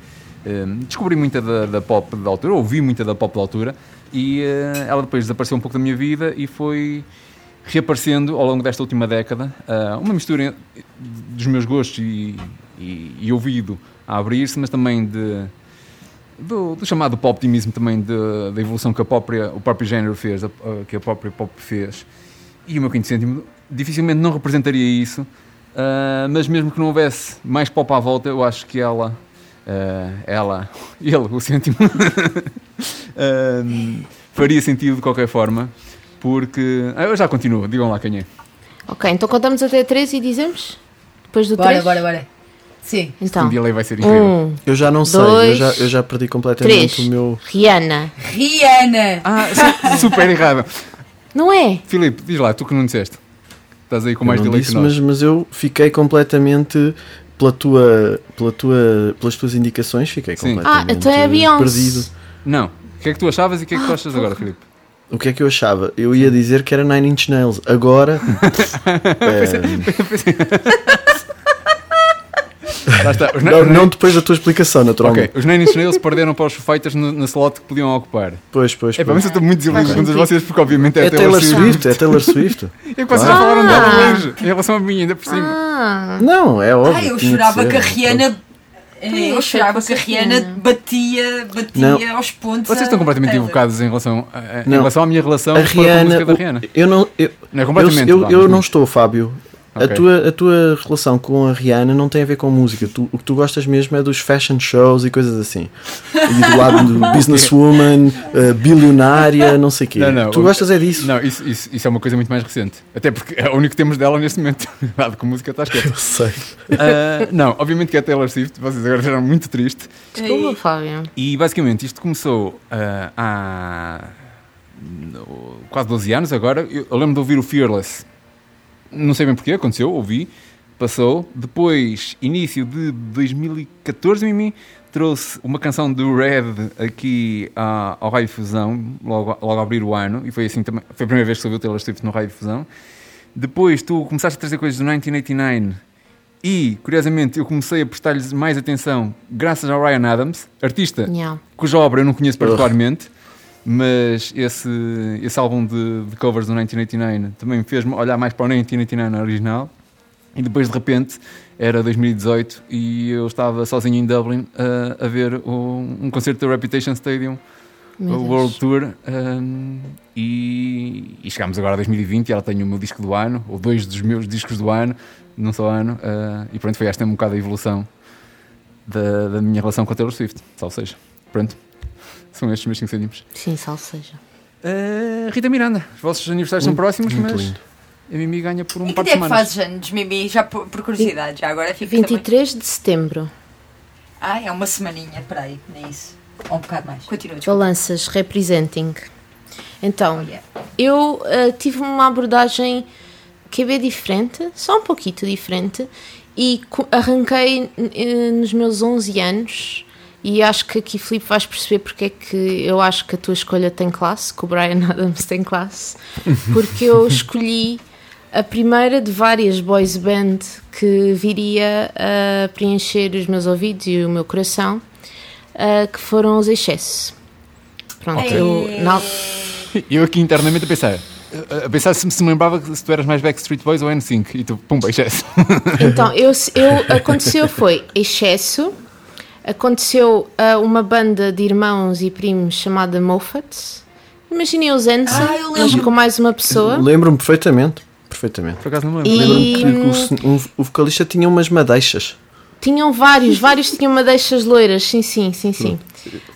hum, descobri muita da, da pop da altura, ouvi muita da pop da altura e ah, ela depois desapareceu um pouco da minha vida e foi reaparecendo ao longo desta última década, ah, uma mistura dos meus gostos e, e, e ouvido a abrir-se, mas também de do, do chamado pop optimismo também de- da evolução que a própria, o próprio género fez, que a própria pop fez. E o meu quinto cêntimo dificilmente não representaria isso, ah, mas mesmo que não houvesse mais pop à volta, eu acho que ela, ah, ela, [laughs] ele, o cêntimo, [laughs] faria sentido de qualquer forma, porque. Ah, eu já continuo, digam lá quem é. Ok, então contamos até 3 e dizemos? Depois do 3? Bora, bora, bora. Sim. Então, Um delay vai ser incrível. um, Eu já não sei, eu Dois, já, eu já perdi completamente três. o meu. Rihanna. Rihanna! Ah, su- [laughs] super errado. Não é? Filipe, diz lá, tu que não disseste. Estás aí com mais eu não delay disse, que nós. mas, mas eu fiquei completamente pela tua, pela tua, pelas tuas indicações, fiquei Sim. completamente Ah, então é a Beyoncé. perdido. Não. O que é que tu achavas e o que é que tu achas agora, Filipe? O que é que eu achava? Eu ia dizer que era Nine Inch Nails. Agora. [laughs] Os, não, depois da tua explicação, naturalmente. Ok, os Nine Inch Nails perderam para os Fighters no slot que podiam ocupar. Pois, pois, É para pois. mas eu estou muito desiludido com vocês, porque obviamente é, É Taylor Swift, é Taylor Swift. É que vocês Claro. já falaram dela Ah. hoje, em relação a mim, ainda por cima. Ah, Não, é óbvio. Ai, eu chorava ser. que a Rihanna. Eu chorava que a Rihanna batia, batia aos pontos. Vocês estão completamente Taylor. equivocados em relação, a, a- em Não. relação à minha relação A com a Rihanna. música da Rihanna. Eu não. Eu, Não é eu, completamente. eu, eu mas não estou, Fábio. A, Ok. tua, a tua relação com a Rihanna não tem a ver com música. Tu- o que tu gostas mesmo é dos fashion shows e coisas assim. E do lado do [laughs] businesswoman, eh, bilionária, não sei o quê. Não, não, tu o- gostas é disso. Não, isso, isso, isso é uma coisa muito mais recente. Até porque é o único que temos dela neste momento. [laughs] Dado com música está esquece. Eu sei. Ah, não, obviamente que é Taylor Swift, vocês agora ficaram muito tristes. desculpa, Fábio. E basicamente isto começou ah, há quase 12 anos agora. Eu, eu lembro de ouvir o Fearless. Não sei bem porquê, aconteceu, ouvi, passou. Depois, início de 2014, Mimi, trouxe uma canção do Red aqui à- ao Raio Fusão, logo, logo a abrir o ano. E foi assim também. Foi a primeira vez que o Taylor Swift no Raio Fusão. Depois tu começaste a trazer coisas do 1989 e, curiosamente, eu comecei a prestar-lhes mais atenção graças ao Ryan Adams, artista Não. cuja obra eu não conheço particularmente, mas esse, esse álbum de, de covers do 1989 também me fez-me olhar mais para o 1989 original. E depois, de repente, era 2018 e eu estava sozinho em Dublin a, a ver um, um concerto da Reputation Stadium Meu o Deus. World Tour um, e, e chegámos agora a 2020 e ela tem o meu disco do ano, ou dois dos meus discos do ano, num só ano, uh, e pronto, foi esta um bocado a evolução da, da minha relação com a Taylor Swift, ou seja, pronto, são estes os meus 5 cêntimos. Sim, salseja. Uh, Rita Miranda, os vossos aniversários são próximos, muito mas lindo. a Mimi ganha por um E par que de dia é que semanas. fazes anos, Mimi? Já por, por curiosidade, já agora também. 23 de setembro. Ah, é uma semaninha, peraí, nem isso. Ou um bocado mais. Continua, desculpa. Balanças Representing. Então, Oh, yeah. eu eh, tive uma abordagem que é bem diferente, só um pouquinho diferente, e arranquei eh, nos meus 11 anos. E acho que aqui, Filipe, vais perceber porque é que eu acho que a tua escolha tem classe, que o Brian [laughs] Adams tem classe, porque eu [laughs] escolhi a primeira de várias boys band que viria a preencher os meus ouvidos e o meu coração, ah, que foram os Excesso. Pronto, Ok. eu, na- [laughs] Eu aqui internamente a pensar, a pensar se me, lembrava que se tu eras mais Backstreet Boys ou N5 e tu, pumba, excesso. Então, eu, eu, aconteceu foi excesso, aconteceu ah, uma banda de irmãos e primos chamada Moffats. Imaginem os Ensign, Ah, mas lembro. com mais uma pessoa. Lembro-me perfeitamente. Perfeitamente. Por acaso não me E- lembro. Lembro-me que o, um- o vocalista tinha umas madeixas. Tinham vários, vários tinham madeixas loiras, sim, sim, sim, sim.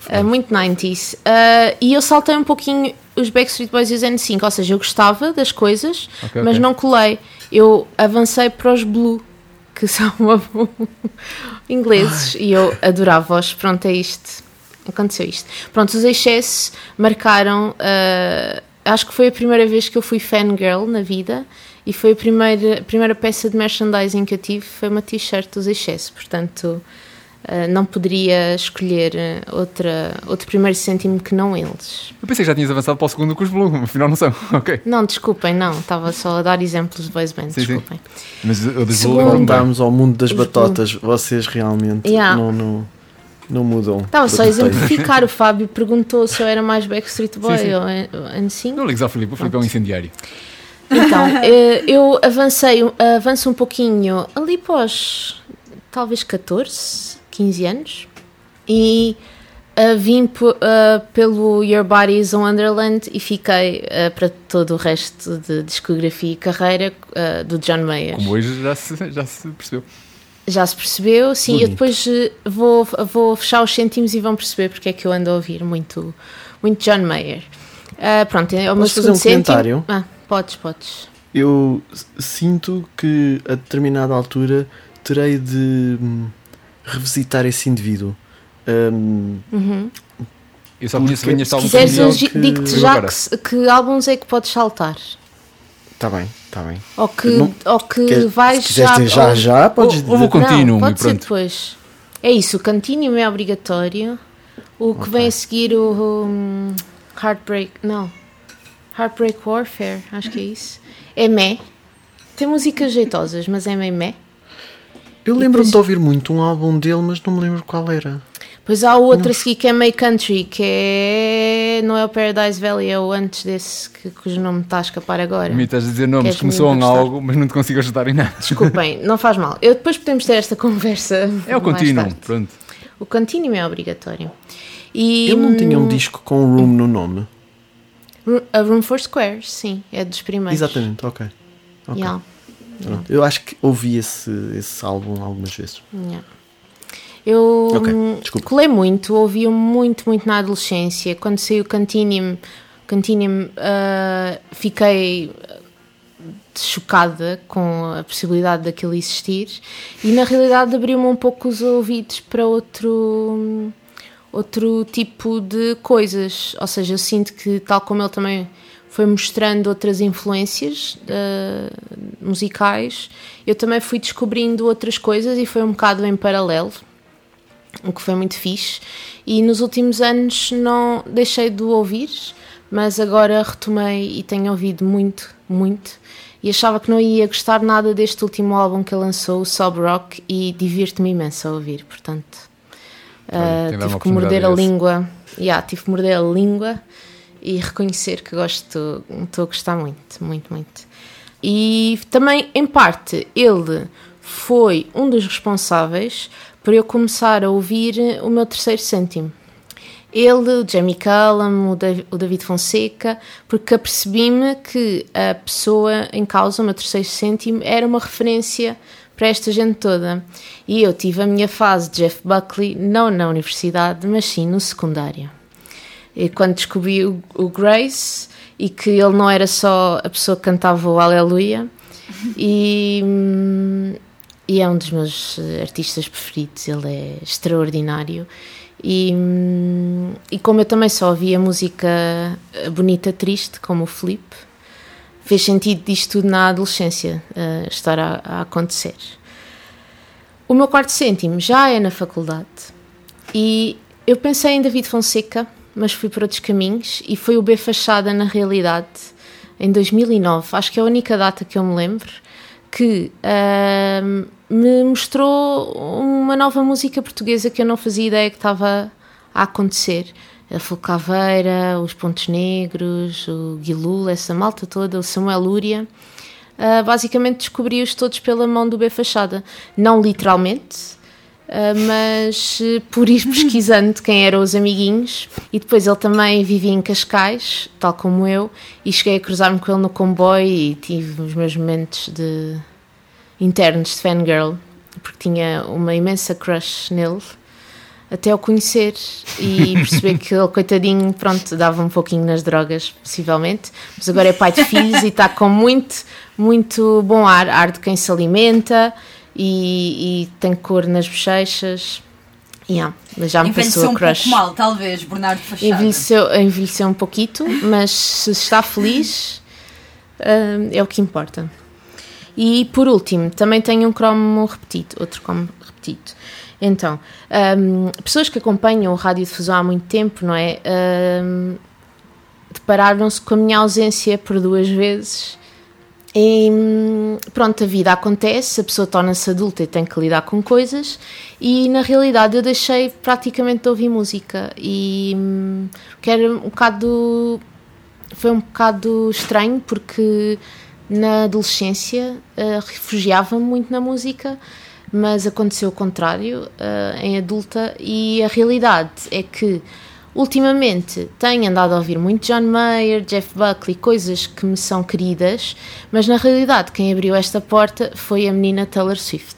Ah, muito 90s. Ah, e eu saltei um pouquinho os Backstreet Boys e os N5, ou seja, eu gostava das coisas, Ok, mas ok. não colei. Eu avancei para os Blue, que [laughs] são ingleses, e eu adorava-os. Pronto, é isto. Aconteceu isto. Pronto, os excessos marcaram. ah, acho que foi a primeira vez que eu fui fangirl na vida. E foi a primeira, a primeira peça de merchandising que eu tive, foi uma t-shirt dos excessos. Portanto, não poderia escolher ah, outra, outro primeiro cêntimo que não eles. Eu pensei que já tinhas avançado para o segundo com os Blue, afinal não são. [laughs] Ok. Não, desculpem, não. Estava só a dar exemplos de boys band, Sim, sim. desculpem. Mas lembro-me Quando bem. vamos ao mundo das batotas, vocês realmente Yeah. não, não, não mudam. Estava só a exemplificar. O Fábio perguntou se eu era mais Backstreet Boy sim. ou N5. Não ligues ao Filipe, o Filipe é um incendiário. Então, [laughs] eh, eu avancei, avanço um pouquinho ali pós talvez 14, 15 anos e eh, vim eh, pelo Your Body is a Wonderland e fiquei eh, para todo o resto de discografia e carreira do John Mayer. Como hoje já se, já se percebeu. Já se percebeu? Sim, eu Bonito. depois eh, vou, vou fechar os cêntimos e vão perceber porque é que eu ando a ouvir muito, muito John Mayer. Pronto, é o meu Posso fazer um segundo cêntimo. comentário? Ah, podes, podes. Eu sinto que a determinada altura terei de hum, revisitar esse indivíduo. Hum, Uhum. Eu só conheço bem este álbum. Se quiseres, que- digo-te já que, que álbuns é que podes saltar. Tá bem, tá bem. Ou que, Não- ou que Quer- vais já. ter já, ou- já, podes ou- ou Continuum Não, pode ser depois. É isso, o Continuum é obrigatório. O que vem a seguir o hum, Heartbreak. Não. Heartbreak Warfare, acho que é isso. É meh. Tem músicas jeitosas, mas é meio meh. Eu lembro-me depois- de ouvir muito um álbum dele, mas não me lembro qual era. Pois há o outro a seguir que é meio country, que é. Não é o Paradise Valley, é o antes desse, que, cujo nome me está a escapar agora. Me estás a dizer nomes Queres que me me soam algo, mas não te consigo ajudar em nada. Desculpem, [laughs] não faz mal. Eu depois podemos ter esta conversa. É o contínuo, pronto. O Continuum é obrigatório. E, Ele não tinha um hum, disco com Room no nome? A Room for Squares, sim, é dos primeiros. Exatamente, ok. Ok. Yeah, Eu acho que ouvi esse, esse álbum algumas vezes. yeah. Eu Ok, hum, desculpa. colei muito, ouvi muito, muito na adolescência. Quando saiu o Continuum, Continuum ah, fiquei ah, chocada com a possibilidade daquilo existir e na realidade abriu-me um pouco os ouvidos para outro outro tipo de coisas ou seja, eu sinto que tal como ele também foi mostrando outras influências ah, musicais eu também fui descobrindo outras coisas e foi um bocado em paralelo o que foi muito fixe. E nos últimos anos não deixei de ouvir, mas agora retomei e tenho ouvido muito, muito. E achava que não ia gostar nada deste último álbum que lançou, o Sob Rock, e divirto-me imenso a ouvir, portanto. Uma tive que morder a esse. língua. Yeah, tive que morder a língua e reconhecer que gosto, estou a gostar muito, muito, muito. E também, em parte, ele foi um dos responsáveis por eu começar a ouvir o meu terceiro cêntimo. ele, o Jamie Dav- o David Fonseca, porque apercebi-me que a pessoa em causa, o meu terceiro cêntimo, era uma referência para esta gente toda. E eu tive a minha fase de Jeff Buckley, não na universidade, mas sim no secundário. E quando descobri o, o Grace e que ele não era só a pessoa que cantava o Aleluia, [laughs] e, e é um dos meus artistas preferidos, ele é extraordinário. E, e como eu também só ouvia música bonita, triste, como o Flip, fez sentido disto tudo na adolescência eh, estar a, a acontecer. O meu quarto cêntimo já é na faculdade e eu pensei em David Fonseca, mas fui por outros caminhos e foi o B Fachada na realidade em 2009. Acho que é a única data que eu me lembro que ahm, me mostrou uma nova música portuguesa que eu não fazia ideia que estava a acontecer. A Fulcaveira, os Pontos Negros, o Guilula, essa malta toda, o Samuel Lúria. Ah, basicamente descobri-os todos pela mão do B Fachada. Não literalmente, ah, mas por ir pesquisando quem eram os amiguinhos. E depois ele também vivia em Cascais, tal como eu, e cheguei a cruzar-me com ele no comboio e tive os meus momentos de internos de fangirl, porque tinha uma imensa crush nele. Até o conhecer e perceber que ele, coitadinho, pronto, dava um pouquinho nas drogas, possivelmente, mas agora é pai de filhos e está com muito, muito bom ar, ar de quem se alimenta e, e tem cor nas bochechas. Yeah, mas já me Envelheceu passou a um crush. pouco mal, talvez, Bernardo Fachada. Envelheceu, envelheceu um pouquito, mas se está feliz hum, é o que importa. E por último, também tenho um cromo repetido, outro cromo repetido. Então, hum, pessoas que acompanham o Rádio Difusão há muito tempo, não é? Hum, depararam-se com a minha ausência por duas vezes. E hum, pronto, a vida acontece, a pessoa torna-se adulta e tem que lidar com coisas, e na realidade eu deixei praticamente de ouvir música. E hum, que era um bocado. Foi um bocado estranho porque na adolescência eh, refugiava-me muito na música, mas aconteceu o contrário eh, em adulta, e a realidade é que Ultimamente tenho andado a ouvir muito John Mayer, Jeff Buckley, coisas que me são queridas, mas na realidade quem abriu esta porta foi a menina Taylor Swift,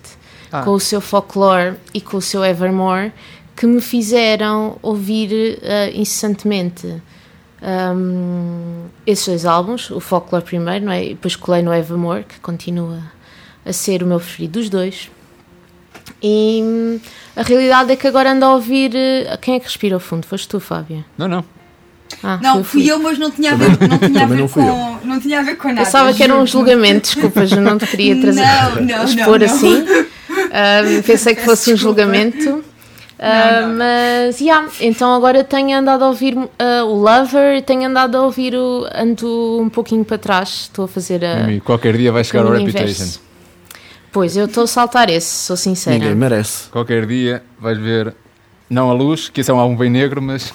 Ah. com o seu folklore e com o seu Evermore, que me fizeram ouvir eh, incessantemente um, esses dois álbuns, o Folklore primeiro, não é? e depois colei no Evermore, que continua a ser o meu preferido dos dois. E hum, a realidade é que agora ando a ouvir. eh, Quem é que respira ao fundo? Foste tu, Fábio? Não, não. Ah, Não, o fui eu, mas não tinha a ver, não tinha a [laughs] ver não com. Não tinha a ver com nada. Pensava que era um julgamento, desculpas, eu não te queria [laughs] trazer. Não, não, expor não, não. assim. [laughs] Ahm, pensei que fosse um julgamento. Ah, Não, não. Mas, yeah, então agora tenho andado a ouvir ah, o Lover, tenho andado a ouvir o. Ando um pouquinho para trás, estou a fazer a. Amigo, qualquer dia vai chegar caminho Reputation. inverso. Pois, eu estou a saltar esse, sou sincera. Ninguém merece. Qualquer dia vais ver, não a luz, que esse é um álbum bem negro, mas.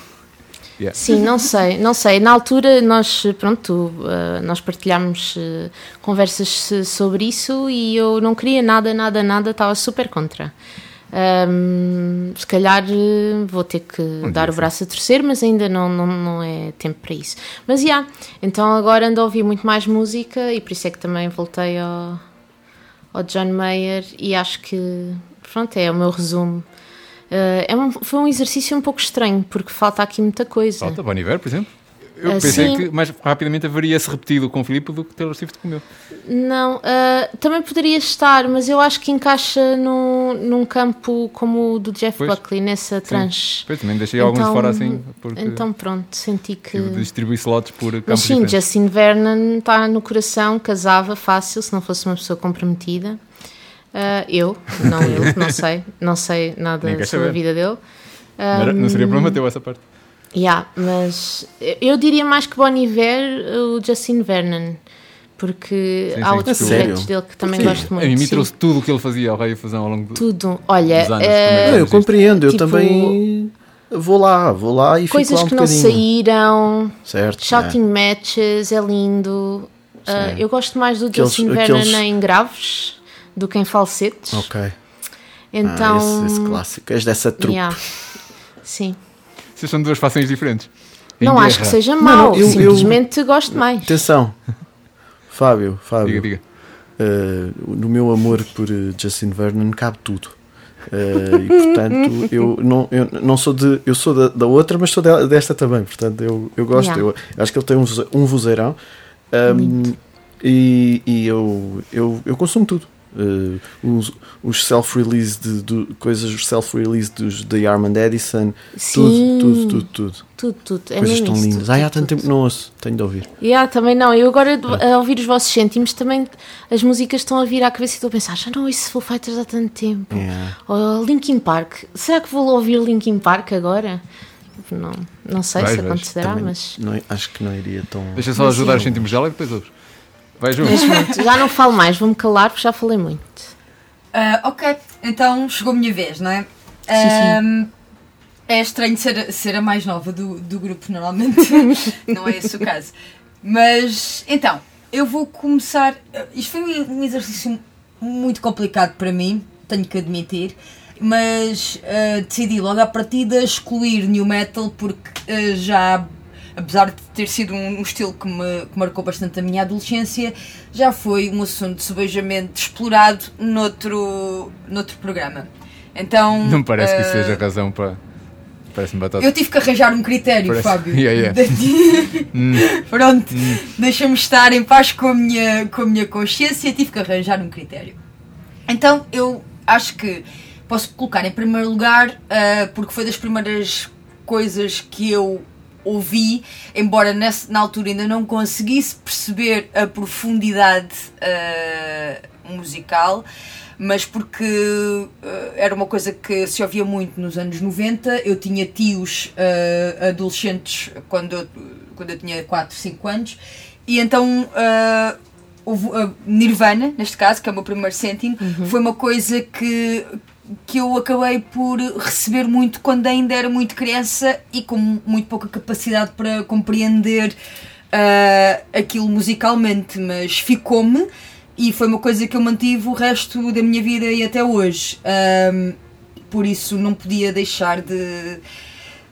Yeah. Sim, não sei, não sei. Na altura nós, pronto, eh, nós partilhámos eh, conversas sobre isso e eu não queria nada, nada, nada, estava super contra. Ahm, se calhar eh, vou ter que dar o braço a torcer, mas ainda não, não, não é tempo para isso. Mas já, então agora ando a ouvir muito mais música e por isso é que também voltei ao, ao John Mayer e acho que, pronto, é o meu resumo. Eh, é um- foi um exercício um pouco estranho porque falta aqui muita coisa. Falta Bon Iver, por exemplo. Eu Ah, pensei sim. que mais rapidamente haveria se repetido com o Filipe do que Taylor Swift comeu. Não, ah, também poderia estar, mas eu acho que encaixa num, num campo como o do Jeff Pois. Buckley, nessa tranche. Pois também deixei alguns Então- fora assim, porque Então pronto, senti que. tive de distribuir slots por Mas campos sim, diferentes. Justin Vernon está no coração, casava fácil se não fosse uma pessoa comprometida. Ah, eu, não ele, não [laughs] sei, não sei nada sobre a vida dele. Não, era- não seria problema teu essa parte. Yeah, mas eu diria mais que Bon Iver, o Justin Vernon, porque Sim, há sim. outros A sério? projetos dele que também Porquê? gosto muito. A mim sim. trouxe tudo o que ele fazia ao Raio Fusão ao longo do. tudo. Olha, Dos anos, é Não, eu compreendo, eu Tipo, também vou lá, vou lá e coisas fico lá um que não saíram, Certo. shouting matches, é lindo. Ah, Sim. eu gosto mais do Aqueles- Justin aqueles- Vernon em graves do que em falsetes. é. Ok. Então, Ah, esse, esse clássico. És dessa trupe. yeah. sim. Vocês são duas fações diferentes. Em Não acho guerra. que seja mau, não, eu- eu- simplesmente gosto mais. Atenção, Fábio, Fábio. Diga, diga. Uh, no meu amor por uh, Justin Vernon cabe tudo. Uh, e portanto [laughs] eu não, eu não sou de eu sou da, da outra mas sou de- desta também portanto eu, eu gosto Yeah. eu, acho que ele tem um, um vozeirão um, e, e eu, eu, eu consumo tudo Uh, os, os self-release de, do- coisas os self-release dos da Armand Edison Sim, tudo, tudo, tudo, tudo. tudo, tudo. É coisas tão isso, lindas tudo, ai há tanto tempo tudo. que não ouço tenho de ouvir Yeah, também não. Eu agora, a ouvir os vossos cêntimos, também as músicas estão a vir à cabeça e estou a pensar, já não ouço Foo Fighters há tanto tempo. Yeah. Ou Linkin Park. Será que vou ouvir Linkin Park agora? Não, não sei Vais, se acontecerá, mas. não- acho que não iria tão Deixa só Mas ajudar sim. os cêntimos dela e depois ouves. Vai, mas pronto, já não falo mais, vou-me calar porque já falei muito. Ah, ok, então chegou a minha vez, não é? Sim, sim. É estranho ser, ser a mais nova do, do grupo, normalmente. [laughs] não é esse o caso. Mas, então, eu vou começar. Isto foi um exercício muito complicado para mim, tenho que admitir. Mas ah, decidi logo à partida excluir New Metal porque ah, já, apesar de ter sido um, um estilo que me que marcou bastante a minha adolescência, já foi um assunto subejamente explorado noutro, noutro programa. Então, Não parece que isso seja razão para. Parece-me batata. eu tive que arranjar um critério, Parece- Fábio. [laughs] Yeah, yeah. [laughs] Hum. Pronto, deixa-me estar em paz com a, minha, com a minha consciência, tive que arranjar um critério. Então, eu acho que posso colocar em primeiro lugar, ah, porque foi das primeiras coisas que eu ouvi, embora nessa, na altura ainda não conseguisse perceber a profundidade ah, musical, mas porque ah, era uma coisa que se ouvia muito nos anos 90. Eu tinha tios ah, adolescentes quando eu, quando eu tinha 4, 5 anos, e então. Nirvana, neste caso, que é o meu primeiro cêntimo, foi uma coisa que, que eu acabei por receber muito quando ainda era muito criança e com muito pouca capacidade para compreender ah, aquilo musicalmente, mas ficou-me e foi uma coisa que eu mantive o resto da minha vida e até hoje. Ahm, por isso não podia deixar de,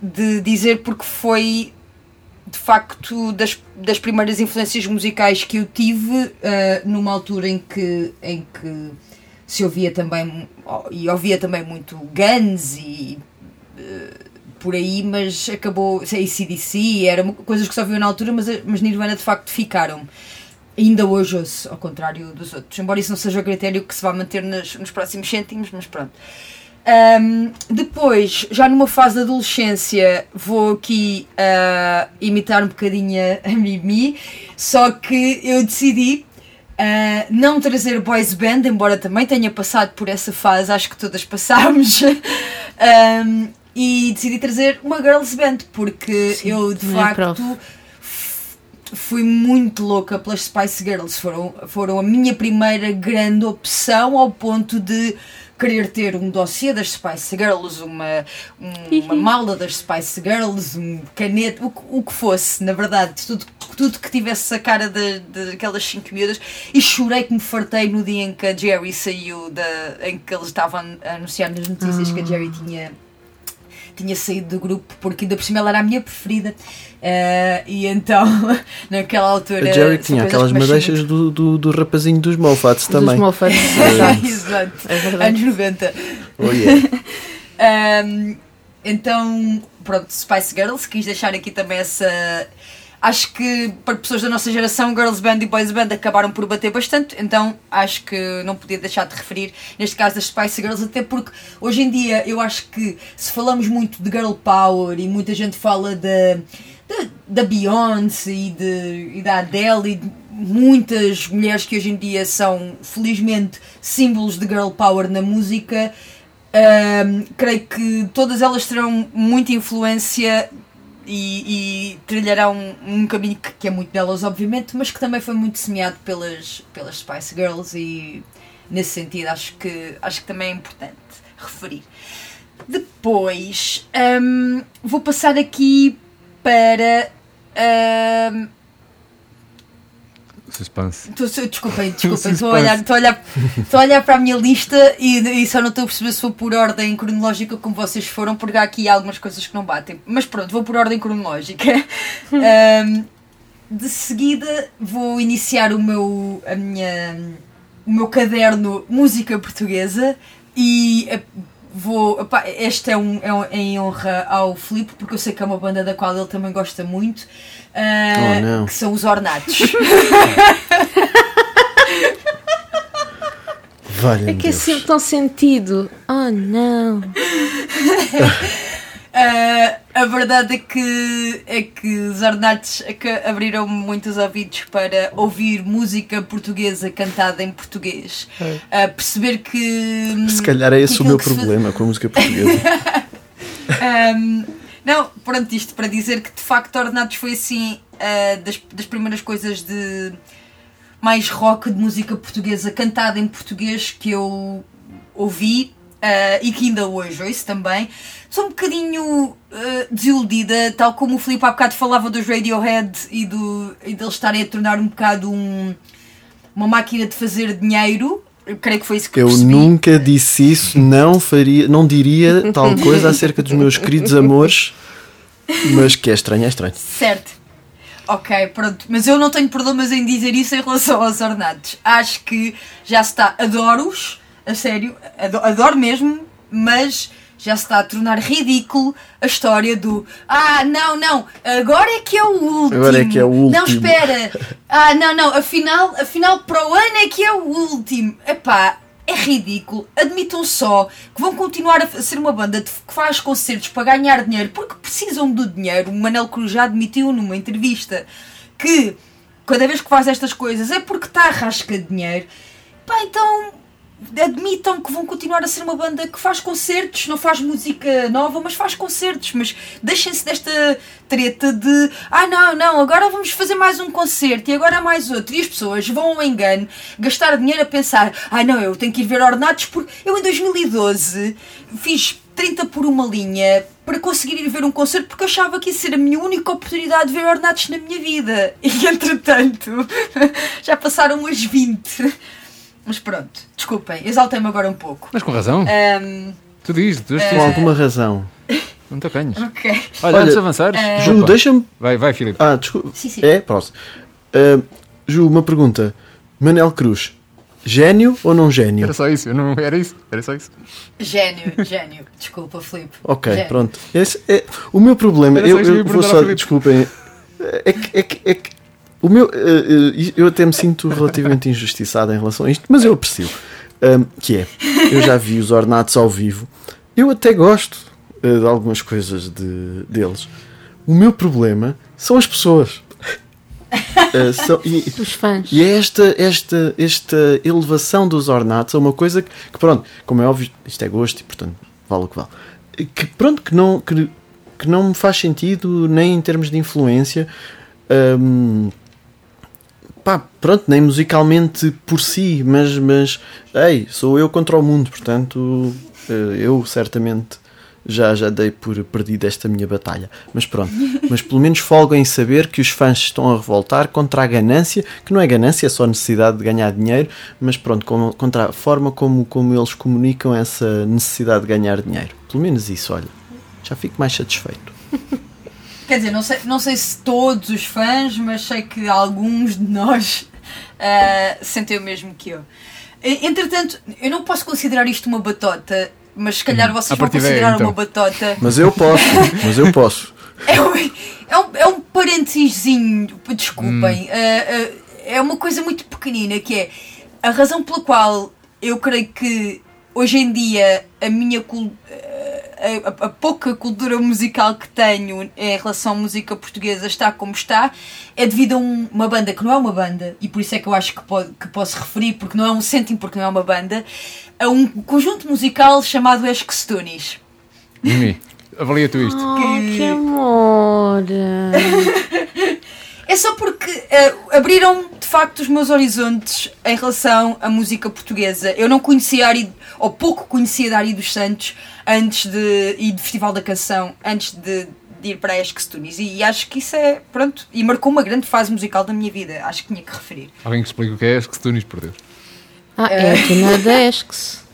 de dizer porque foi de facto das, das primeiras influências musicais que eu tive ah, numa altura em que, em que se ouvia também e ouvia também muito Guns e eh, por aí, mas acabou sei, ACDC, eram coisas que se ouviam na altura, mas, mas Nirvana de facto ficaram. Ainda hoje ouço, ao contrário dos outros, embora isso não seja o critério que se vai manter nos, nos próximos cêntimos, mas pronto. Ahm, depois, já numa fase de adolescência, vou aqui ah, imitar um bocadinho a Mimi, só que eu decidi ah, não trazer boys band, embora também tenha passado por essa fase, acho que todas passámos, [laughs] Ahm, e decidi trazer uma girls band, porque eu de é facto fui muito louca pelas Spice Girls, foram, foram a minha primeira grande opção ao ponto de querer ter um dossiê das Spice Girls, uma, um- uma mala das Spice Girls, um caneta, o, que- o que fosse, na verdade, tudo, tudo que tivesse a cara daquelas cinco miúdas. E chorei que me fartei no dia em que a Jerry saiu, da, em que eles estavam a anunciar nas notícias que a Jerry tinha tinha saído do grupo porque ainda por cima ela era a minha preferida Eh, e então [laughs] naquela altura A Jerry tinha aquelas madeixas do, do, do rapazinho dos Mofats Dos também. Moffats. [laughs] muito. Exato, É anos 90 Oh, yeah. [laughs] Um, então, pronto, Spice Girls, quis deixar aqui também essa. Acho que para pessoas da nossa geração, Girls Band e Boys Band acabaram por bater bastante, então acho que não podia deixar de referir, neste caso das Spice Girls, até porque hoje em dia eu acho que se falamos muito de Girl Power e muita gente fala da, da, Beyoncé e, de, e da Adele e de muitas mulheres que hoje em dia são, felizmente, símbolos de Girl Power na música. Ahm, creio que todas elas terão muita influência e, e um, um caminho que, que é muito delas, obviamente, mas que também foi muito semeado pelas, pelas Spice Girls e nesse sentido acho que, acho que também é importante referir. Depois ahm, vou passar aqui para ahm, suspense. Tô, desculpem, [laughs] desculpem, estou a, olhar, estou, a olhar, estou a olhar para a minha lista e, e só não estou a perceber se vou por ordem cronológica como vocês foram, porque há aqui algumas coisas que não batem. Mas pronto, vou por ordem cronológica. [laughs] Ahm, de seguida vou iniciar o meu, a minha, o meu caderno Música Portuguesa e vou. epá, este é, um, é um- em honra ao Filipe, porque eu sei que é uma banda da qual ele também gosta muito. ah, Oh, não. que são os Ornatos. Valha [laughs] É que é sempre tão sentido. Oh não. [laughs] Ah, a verdade é que, é que os Ornatos é abriram muitos ouvidos para ouvir música portuguesa cantada em português. Ah, perceber que. Se calhar é que esse o meu problema com a música portuguesa. [laughs] [laughs] Um, não, pronto, isto para dizer que de facto Ornatos foi assim uh, das, das primeiras coisas de mais rock de música portuguesa cantada em português que eu ouvi uh, e que ainda hoje ouço também. Sou um bocadinho uh, desiludida, tal como o Filipe há bocado falava dos Radiohead e, do, e deles estarem a tornar um bocado um, uma máquina de fazer dinheiro. Eu creio que foi isso que Eu percebi. nunca disse isso, não faria, não diria tal coisa [laughs] acerca dos meus queridos amores, mas que é estranho, é estranho. Certo. Ok, pronto. Mas eu não tenho problemas em dizer isso em relação aos ornados. Acho que já se está. Adoro-os, a sério, ado- adoro mesmo, mas já se está a tornar ridículo a história do Ah, não, não, agora é que é o último. Agora é que é o Não, último." espera. [laughs] Ah, não, não, afinal, afinal para o ano é que é o último. Epá, é ridículo. Admitam só que vão continuar a ser uma banda de- que faz concertos para ganhar dinheiro porque precisam do dinheiro. O Manel Cruz já admitiu numa entrevista que cada vez que faz estas coisas é porque está a rasca de dinheiro. Pá, então admitam que vão continuar a ser uma banda que faz concertos, não faz música nova, mas faz concertos. Mas deixem-se desta treta de ah, não, não, agora vamos fazer mais um concerto e agora mais outro. E as pessoas vão ao engano gastar dinheiro a pensar: ah, não, eu tenho que ir ver ornatos porque eu em 2012 fiz 30 por uma linha para conseguir ir ver um concerto porque achava que ia ser a minha única oportunidade de ver ornatos na minha vida. [laughs] E entretanto, [laughs] já passaram umas 20. Mas pronto, desculpem, exaltei-me agora um pouco. Mas com razão. Ahm, Tu dizes, tu és Com alguma razão. Não te apanhas. ok. Olha, Olha, antes de avançares. Ju, opa. deixa-me. Vai, vai, Filipe. Ah, desculpa. Sim, sim. É, próximo. Ah, Ju, uma pergunta. Manel Cruz, gênio ou não gênio? Era só isso, eu não era isso, era só isso. Gênio, gênio. Desculpa, Filipe. Ok, Gênio. pronto. Esse é, o meu problema, eu, eu eu vou só, desculpem, é que, é que, é que o meu, eh, eh, eu até me sinto relativamente injustiçado em relação a isto, mas eu aprecio. Que é, eu já vi os ornatos ao vivo, eu até gosto eh, de algumas coisas de, deles. O meu problema são as pessoas. [laughs] São- e, Os fãs. e é esta, esta, esta elevação dos ornatos é uma coisa que, que, pronto, como é óbvio, isto é gosto e portanto vale o que vale. Que pronto, que não, que, que não me faz sentido nem em termos de influência. hum, pá, pronto, nem musicalmente por si, mas, mas ei, sou eu contra o mundo, portanto eh, eu certamente já, já dei por perdido esta minha batalha. Mas pronto, [laughs] mas pelo menos folgo em saber que os fãs estão a revoltar contra a ganância, que não é ganância, é só necessidade de ganhar dinheiro, mas pronto, com- contra a forma como, como eles comunicam essa necessidade de ganhar dinheiro. Pelo menos isso, olha, já fico mais satisfeito. [laughs] Quer dizer, não sei, não sei se todos os fãs, mas sei que alguns de nós ah, [laughs] sentem o mesmo que eu. Entretanto, eu não posso considerar isto uma batota, mas se calhar vocês a vão daí, considerar então. uma batota. Mas eu posso, [laughs] mas eu posso. É um, é um, é um parentezinho, desculpem. ah, ah, é uma coisa muito pequenina que é a razão pela qual eu creio que hoje em dia a minha a, a- a pouca cultura musical que tenho em relação à música portuguesa está como está é devido a um- uma banda que não é uma banda e por isso é que eu acho que, pode- que posso referir porque não é um cêntimo porque não é uma banda a um conjunto musical chamado Esquestonis Mimi, avalia tu isto. Oh, que- que amor. [laughs] É só porque eh, abriram de facto os meus horizontes em relação à música portuguesa. Eu não conhecia Ari, ou pouco conhecia da Ari dos Santos antes de. e do Festival da Canção, antes de, de ir para a Esques Tunis e, e acho que isso é, pronto, e marcou uma grande fase musical da minha vida, acho que tinha que referir. Alguém que explique o que é Esques Tunis, por Deus. Ah, é a tuna da ESCS.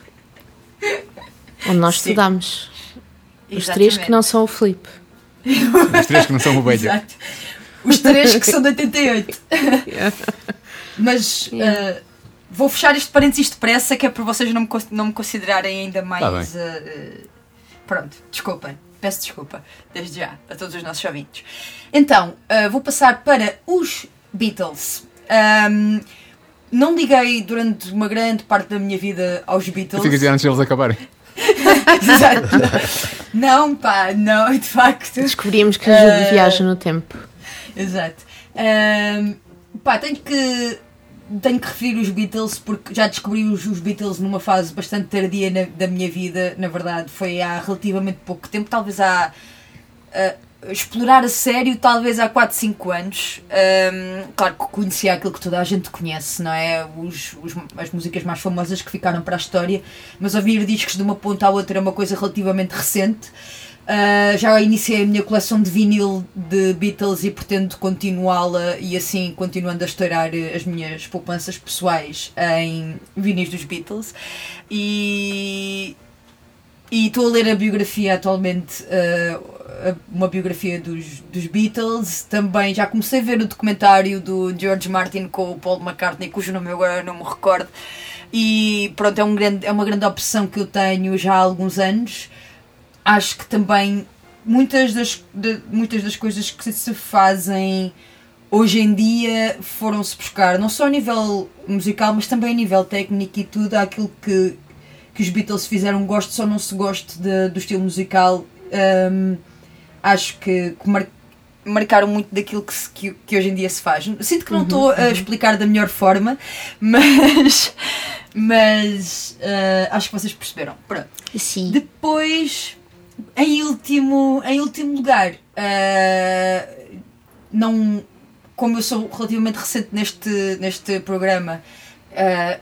Onde nós Sim. estudámos. Os três que não são o Filipe. Os três que não são o Beja. Exato. Os três que são de 88. [laughs] Mas Yeah. uh, vou fechar este parênteses depressa, que é para vocês não me, não me considerarem ainda Tá mais. bem. uh, uh, pronto, desculpem. Peço desculpa, desde já, a todos os nossos ouvintes. Então, uh, vou passar para os Beatles. Um, não liguei durante uma grande parte da minha vida aos Beatles. Fica dizer antes deles acabarem. [laughs] Exato. Não, pá, não, [laughs] de facto. Descobrimos que ajuda Eh, viaja no tempo. Exato. Ahm, pá, tenho que, tenho que referir os Beatles porque já descobri os, Beatles numa fase bastante tardia na- da minha vida, na verdade. Foi há relativamente pouco tempo, talvez há. ah, explorar a sério, talvez há 4, 5 anos. Ahm, claro que conhecia aquilo que toda a gente conhece, não é? Os, os- as músicas mais famosas que ficaram para a história, mas ouvir discos de uma ponta à outra é uma coisa relativamente recente. Uh, já iniciei a minha coleção de vinil de Beatles e pretendo continuá-la e assim continuando a estourar eh, as minhas poupanças pessoais em vinis dos Beatles. E estou a ler a biografia atualmente, uh, uma biografia dos, dos Beatles. Também já comecei a ver o documentário do George Martin com o Paul McCartney, cujo nome agora não me recordo. E pronto, é, um grande, é uma grande opção que eu tenho já há alguns anos. Acho que também muitas das, de- muitas das coisas que se fazem hoje em dia foram-se buscar, não só a nível musical, mas também a nível técnico e tudo, aquilo que que os Beatles fizeram, gosto ou não se goste de- do estilo musical, hum, acho que, que mar- marcaram muito daquilo que, se- que, que hoje em dia se faz. Sinto que não estou a explicar da melhor forma, [laughs] mas, mas ah, acho que vocês perceberam. Pronto. Sim. Depois, em último, em último lugar, ah, não, como eu sou relativamente recente neste, neste programa, ah,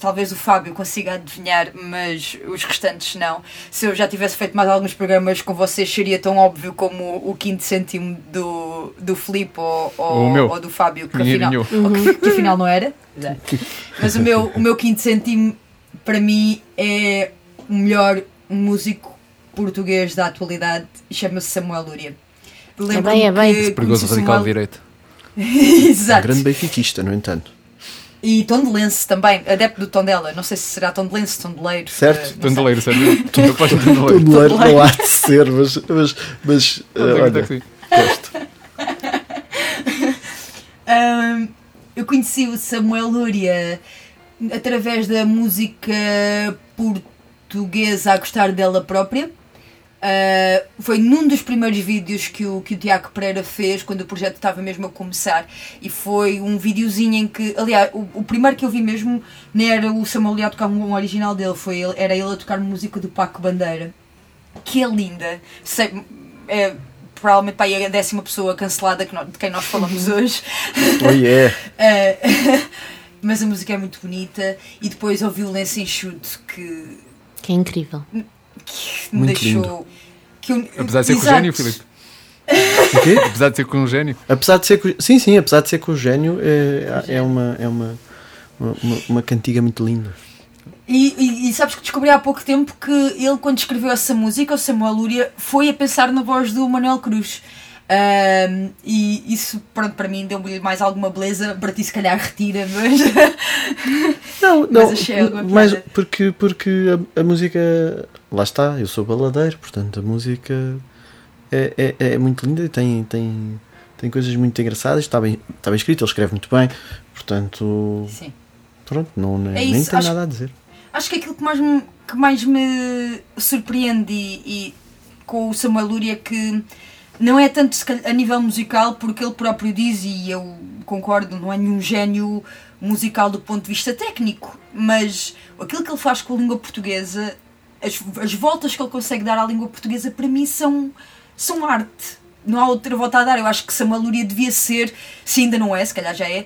talvez o Fábio consiga adivinhar, mas os restantes não. Se eu já tivesse feito mais alguns programas com vocês, seria tão óbvio como o quinto cêntimo do, do Filipe ou, ou, ou do Fábio, que afinal, ou que, que afinal não era. [laughs] Mas o meu, o meu quinto cêntimo, para mim, é o melhor músico português da atualidade e chama-se Samuel Lúria. Lembro-me bem, é bem. que Perigoso radical Samuel- direito. [laughs] Um Exato. grande benfiquista, no entanto. E Tondelense também, adepto do Tondela. Não sei se será Tondelense, Tondeleiro. Certo. sei. Tondeleiro, no [laughs] tondeleiro. Não há de ser, mas, mas, mas Não olha, gosto. Ahm, eu conheci o Samuel Lúria através da música portuguesa a gostar dela própria. Ah, foi num dos primeiros vídeos que o, que o Tiago Pereira fez quando o projeto estava mesmo a começar e foi um videozinho em que, aliás, o, o primeiro que eu vi mesmo nem era o Samuel a tocar um original dele, foi ele, era ele a tocar música do Paco Bandeira que é linda. Sei, é provavelmente pá, é a décima pessoa cancelada que nós- de quem nós falamos hoje. Oh yeah. Eh, mas a música é muito bonita. E depois ouvi o lenço enxuto que, Que é incrível. Que me Muito deixou. Que eu- Apesar de ser com o Exato. gênio, Filipe. [laughs] O quê? Apesar de ser com o gênio. Apesar de ser com, sim, sim, apesar de ser com o gênio, é, é uma é uma, uma, uma cantiga muito linda. E, e- e sabes que descobri há pouco tempo que ele, quando escreveu essa música, o Samuel Lúria, foi a pensar na voz do Manuel Cruz. Ahm, e isso, pronto, para mim deu-me mais alguma beleza. Para ti, se calhar, retira, mas. [laughs] Não, Mas não, mas piada. porque, porque a, a música, lá está, eu sou baladeiro, portanto a música é, é, é muito linda e tem, tem, tem coisas muito engraçadas, está bem, está bem escrito, ele escreve muito bem, portanto, Sim. pronto, não, nem, É nem tem acho- nada a dizer. Acho que aquilo que mais me, que mais me surpreende e, e com o Samuel Lúria é que não é tanto a nível musical, porque ele próprio diz, e eu concordo, não é nenhum gênio musical do ponto de vista técnico, mas aquilo que ele faz com a língua portuguesa, as, as voltas que ele consegue dar à língua portuguesa, para mim são, são arte. Não há outra volta a dar. Eu acho que Samuel Lúria devia ser, se ainda não é, se calhar já é,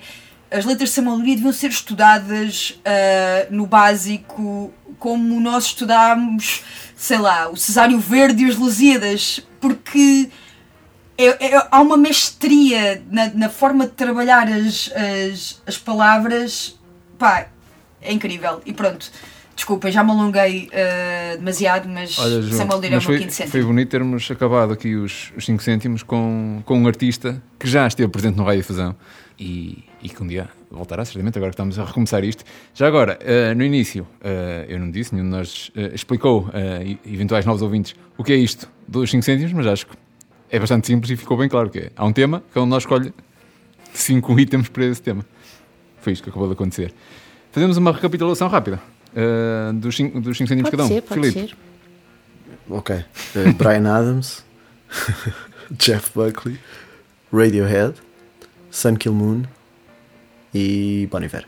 as letras de Samuel Lúria deviam ser estudadas ah, no básico como nós estudámos, sei lá, o Cesário Verde e os Lusíadas, porque é- é- há uma mestria na, na forma de trabalhar as, as, as palavras, pá, é incrível. E pronto, desculpem, já me alonguei eh, demasiado, mas Olha, João, Samuel Lira é foi, cêntimo. foi bonito termos acabado aqui os 5 cêntimos com, com um artista que já esteve presente no Rádio Fusão e, e que um dia voltará, certamente, agora que estamos a recomeçar isto. Já agora, eh, no início, eh, eu não disse, nenhum de nós explicou a eventuais novos ouvintes o que é isto dos 5 cêntimos, mas acho que é bastante simples e ficou bem claro que é. Há um tema que é onde nós escolhe 5 [laughs] itens para esse tema. Foi isto que acabou de acontecer. Fazemos uma recapitulação rápida eh, dos 5 dos cinco cêntimos Pode cada um. ser, pode Filipe, ser. Ok. Eh, Brian [laughs] Adams, [laughs] Jeff Buckley, Radiohead, Sun Kill Moon e Bon Iver.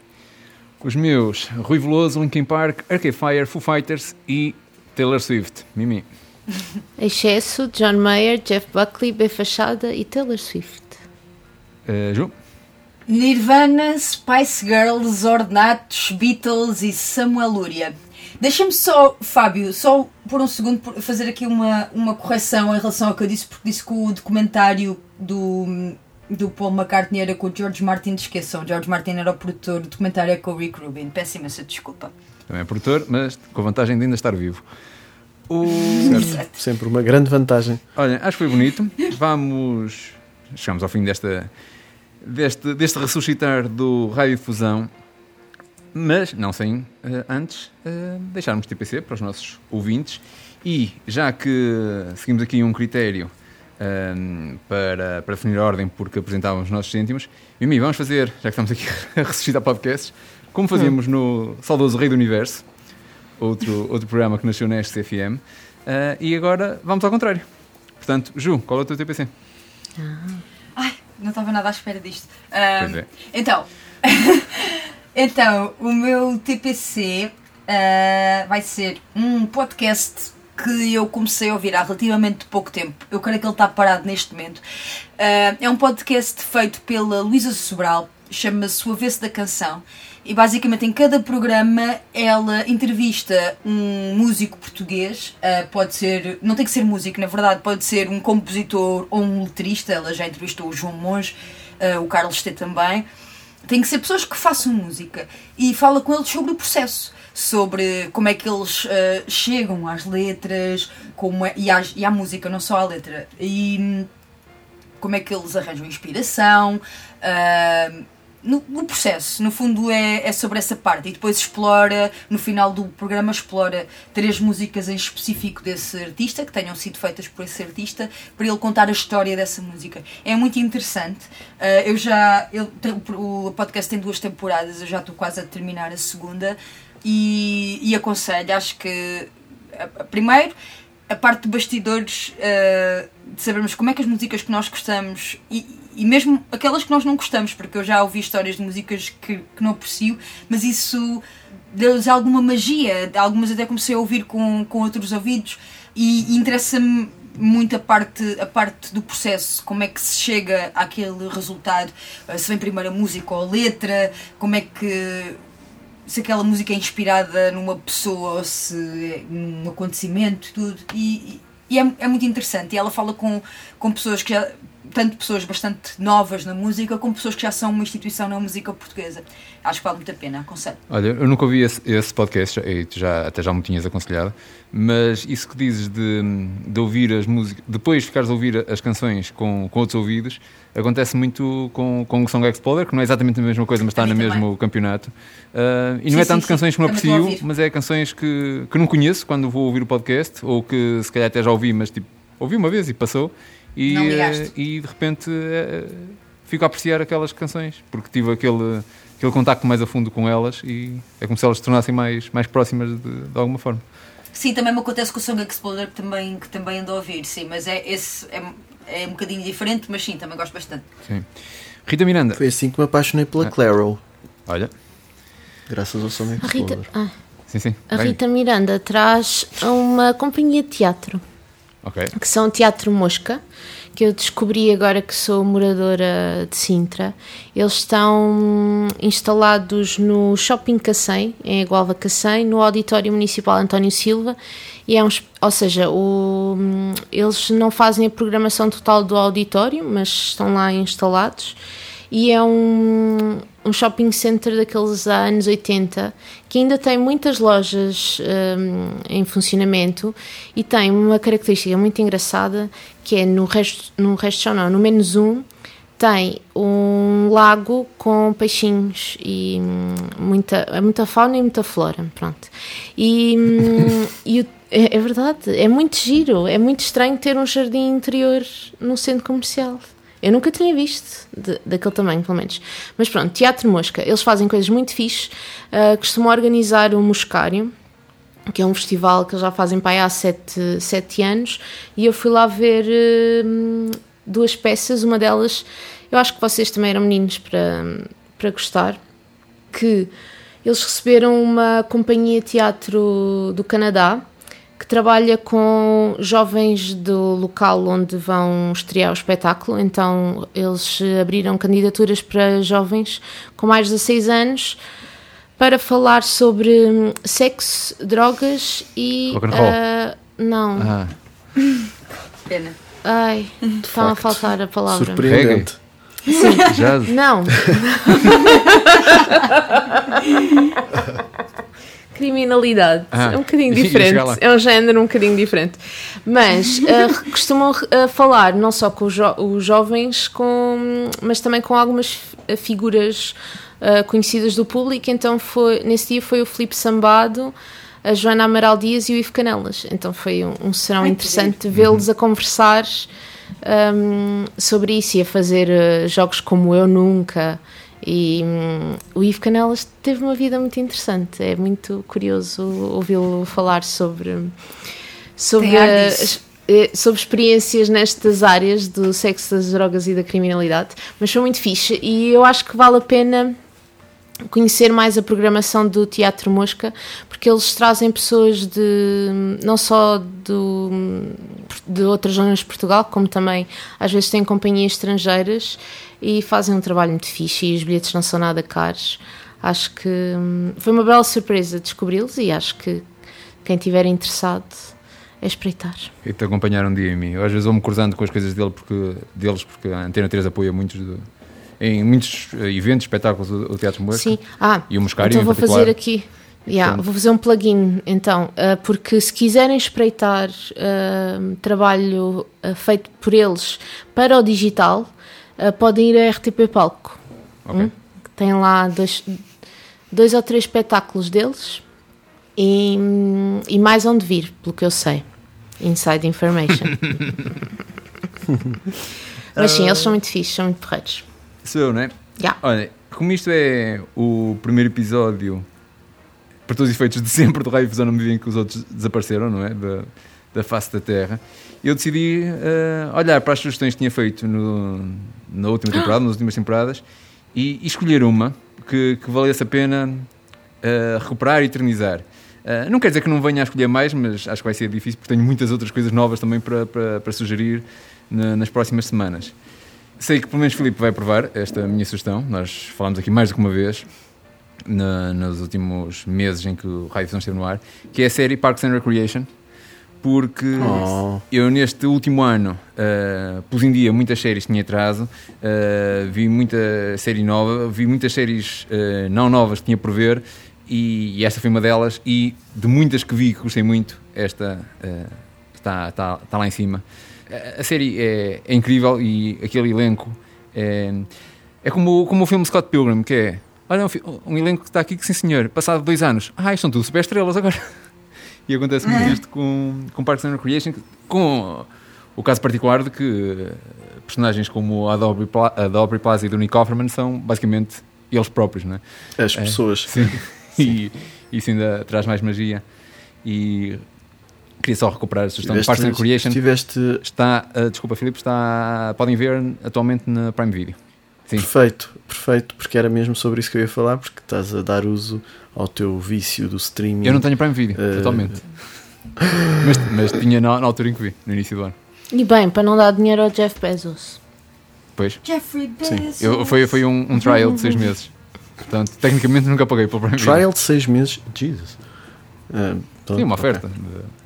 Os meus, Rui Veloso, Linkin Park, Arcade Fire, Foo Fighters e Taylor Swift. Mimi. [laughs] Excesso, John Mayer, Jeff Buckley, B Fachada e Taylor Swift. Uh, Ju? Nirvana, Spice Girls, Ornatos, Beatles e Samuel Lúria. Deixa-me só, Fábio, só por um segundo fazer aqui uma, uma correção em relação ao que eu disse, porque disse que o documentário do, do Paul McCartney era com o George Martin, esqueçam, o George Martin era o produtor, o documentário é com o Rick Rubin, peço imensa desculpa. Também é produtor, mas com a vantagem de ainda estar vivo. O... Sempre uma grande vantagem. Olha, acho que foi bonito. Vamos. Chegamos ao fim desta, deste, deste ressuscitar do Rádio Fusão. Mas, não sem eh, antes eh, deixarmos TPC para os nossos ouvintes. E, já que seguimos aqui um critério ehm, para, para definir a ordem porque apresentávamos os nossos cêntimos, Mimi, vamos fazer, já que estamos aqui [laughs] a ressuscitar podcasts, como fazíamos no Saudoso Rei do Universo, outro, outro programa que nasceu na SCFM. Eh, e agora vamos ao contrário. Portanto, Ju, qual é o teu TPC? Ai, não estava nada à espera disto. Ahm, Pois é. Então, [laughs] então, o meu TPC ah, vai ser um podcast que eu comecei a ouvir há relativamente pouco tempo. Eu creio que ele está parado neste momento. Ah, é um podcast feito pela Luísa Sobral, chama-se O Avesso da Canção. E basicamente em cada programa ela entrevista um músico português, ah, pode ser, não tem que ser músico, na verdade, pode ser um compositor ou um letrista. Ela já entrevistou o João Monge, ah, o Carlos T também. Tem que ser pessoas que façam música e fala com eles sobre o processo, sobre como é que eles ah, chegam às letras como é, e, às, e à música, não só à letra. E hum, como é que eles arranjam inspiração, ah, no, no processo, no fundo é, é sobre essa parte e depois explora, no final do programa explora três músicas em específico desse artista, que tenham sido feitas por esse artista, para ele contar a história dessa música. É muito interessante. Ah, eu já, eu, o podcast tem duas temporadas, eu já estou quase a terminar a segunda e, e aconselho, acho que a- primeiro a parte de bastidores uh, de sabermos como é que as músicas que nós gostamos e, e mesmo aquelas que nós não gostamos, porque eu já ouvi histórias de músicas que, que não aprecio, mas isso deu-lhes alguma magia, algumas até comecei a ouvir com, com outros ouvidos e, e interessa-me muito a parte, a parte do processo, como é que se chega àquele resultado, uh, se vem primeiro a música ou a letra, como é que se aquela música é inspirada numa pessoa ou se é num acontecimento tudo. E, e é, é muito interessante. E ela fala com, com pessoas que já. Tanto pessoas bastante novas na música, como pessoas que já são uma instituição na música portuguesa. Acho que vale muito a pena, aconselho. Olha, eu nunca ouvi esse, esse podcast, já- e tu já, até já me tinhas aconselhado, mas isso que dizes de, de ouvir as músicas, depois ficares a ouvir as canções com, com outros ouvidos, acontece muito com, com o Song Explorer, que não é exatamente a mesma coisa, mas está no também. mesmo campeonato. Ah, e Sim, não é tanto sim. canções que a aprecio, mas é canções que, que não conheço quando vou ouvir o podcast, ou que se calhar até já ouvi, mas tipo, ouvi uma vez e passou, e, eh, e de repente eh, fico a apreciar aquelas canções, porque tive aquele, aquele contacto mais a fundo com elas e é como se elas se tornassem mais, mais próximas de, de alguma forma. Sim, também me acontece com o Song Exploder, que também, que também ando a ouvir, sim, mas é, esse é, é um bocadinho diferente, mas sim, também gosto bastante. Sim. Rita Miranda, Foi assim que me apaixonei pela Ah. Claro, olha, graças ao Sonic A Rita, ah, sim, sim. a. Rita Miranda traz uma companhia de teatro. Ok. que são Teatro Mosca, que eu descobri agora que sou moradora de Sintra. Eles estão instalados no Shopping Cacém, em Igualva Cacém, no Auditório Municipal António Silva. E é um, ou seja, o- eles não fazem a programação total do auditório, mas estão lá instalados. E é um, um shopping center daqueles anos 80 que ainda tem muitas lojas hum, em funcionamento e tem uma característica muito engraçada que é no resto, no resto não, no menos um tem um lago com peixinhos e hum, muita, muita fauna e muita flora, pronto. E, hum, e o- é, é verdade, é muito giro, é muito estranho ter um jardim interior num centro comercial. Eu nunca tinha visto, de- daquele tamanho, pelo menos. Mas pronto, Teatro Mosca, eles fazem coisas muito fixe, ah, costumam organizar o Moscário, que é um festival que eles já fazem para aí há sete, sete anos, e eu fui lá ver hum, duas peças, uma delas, eu acho que vocês também eram meninos para, para gostar, que eles receberam uma companhia de teatro do Canadá que trabalha com jovens do local onde vão estrear o espetáculo. Então, eles abriram candidaturas para jovens com mais de 16 anos para falar sobre hum, sexo, drogas e. Ah, não. Ah, Pena. Ai, está a faltar a palavra. Surpreendente. jazz. Não. [laughs] Criminalidade. Ah, é um bocadinho diferente. É um género um bocadinho diferente. Mas ah, [laughs] costumam ah, falar não só com os, jo- os jovens, com, mas também com algumas ah, figuras ah, conhecidas do público. Então, foi, nesse dia foi o Filipe Sambado, a Joana Amaral Dias e o Ivo Canelas. Então, foi um, um serão Ai, interessante vê-los a conversar um, sobre isso e a fazer uh, jogos como Eu Nunca. E hum, o Ivo Canelas teve uma vida muito interessante. É muito curioso ouvi-lo falar sobre, sobre, as- eh, sobre experiências nestas áreas do sexo, das drogas e da criminalidade. Mas foi muito fixe e eu acho que vale a pena conhecer mais a programação do Teatro Mosca, porque eles trazem pessoas de não só do, de outras zonas de Portugal, como também às vezes têm companhias estrangeiras e fazem um trabalho muito fixe e os bilhetes não são nada caros. Acho que hum, foi uma bela surpresa descobri-los e acho que quem estiver interessado é espreitar. E te acompanhar um dia em mim. Eu às vezes vou-me cruzando com as coisas dele porque, deles, porque a Antena 3 apoia muitos em muitos eh, eventos, espetáculos, o, o Teatro Mosca. Sim. Ah, E o Moscário então vou fazer aqui. Yeah, Portanto- vou fazer um plugin então, ah, porque se quiserem espreitar ah, trabalho feito por eles para o digital, ah, podem ir a RTP Palco. Ok. Hum? que Tem lá dois, dois ou três espetáculos deles e, e mais onde vir, pelo que eu sei. Inside information. [laughs] Mas sim, eles são muito fixes, são muito porreiros. Não é? Yeah. Olha, como isto é o primeiro episódio, para todos os efeitos de sempre, do Raio Fusão, na medida em que os outros desapareceram, não é? Da, da face da Terra, eu decidi eh, olhar para as sugestões que tinha feito no- na última temporada, nas últimas temporadas, e, e escolher uma que, que valesse a pena eh, recuperar e eternizar. Eh, não quer dizer que não venha a escolher mais, mas acho que vai ser difícil porque tenho muitas outras coisas novas também para, para, para sugerir na- nas próximas semanas. Sei que pelo menos Filipe vai provar esta minha sugestão. Nós falámos aqui mais do que uma vez na- nos últimos meses em que o Raio Visão esteve no ar, que é a série Parks and Recreation. Porque Oh. eu neste último ano uh, pus em dia muitas séries que tinha atraso, uh, vi muita série nova, vi muitas séries uh, não novas que tinha por ver e, e esta foi uma delas. E de muitas que vi que gostei muito, esta uh, está, está, está lá em cima. A- A série é, é incrível e aquele elenco é, é como, como o filme Scott Pilgrim, que é olha, um, um elenco que está aqui que sim senhor, passado dois anos, ai, são tudo super estrelas agora. [laughs] E acontece muito isto com, com Parks and Recreation, com o caso particular de que eh, personagens como a Aubrey Pla- a da Aubrey Plaza e do Nick Offerman são basicamente eles próprios, não é? As pessoas. Sim. [laughs] E isso ainda traz mais magia. E queria só recuperar a sugestão de Parks and Recreation. Estiveste Está, uh, desculpa Filipe, está, podem ver atualmente na Prime Video. Sim. perfeito, perfeito, porque era mesmo sobre isso que eu ia falar, porque estás a dar uso ao teu vício do streaming. Eu não tenho Prime Video, Eh, totalmente. [laughs] mas, mas tinha na, na altura em que vi, no início do ano. E bem, para não dar dinheiro ao Jeff Bezos. Pois. Jeffrey Bezos. Eu, foi, foi um, um trial de seis meses. Portanto, tecnicamente nunca paguei pelo Prime Video. Trial de 6 meses. Jesus. Ah, pronto, Sim, uma oferta. de-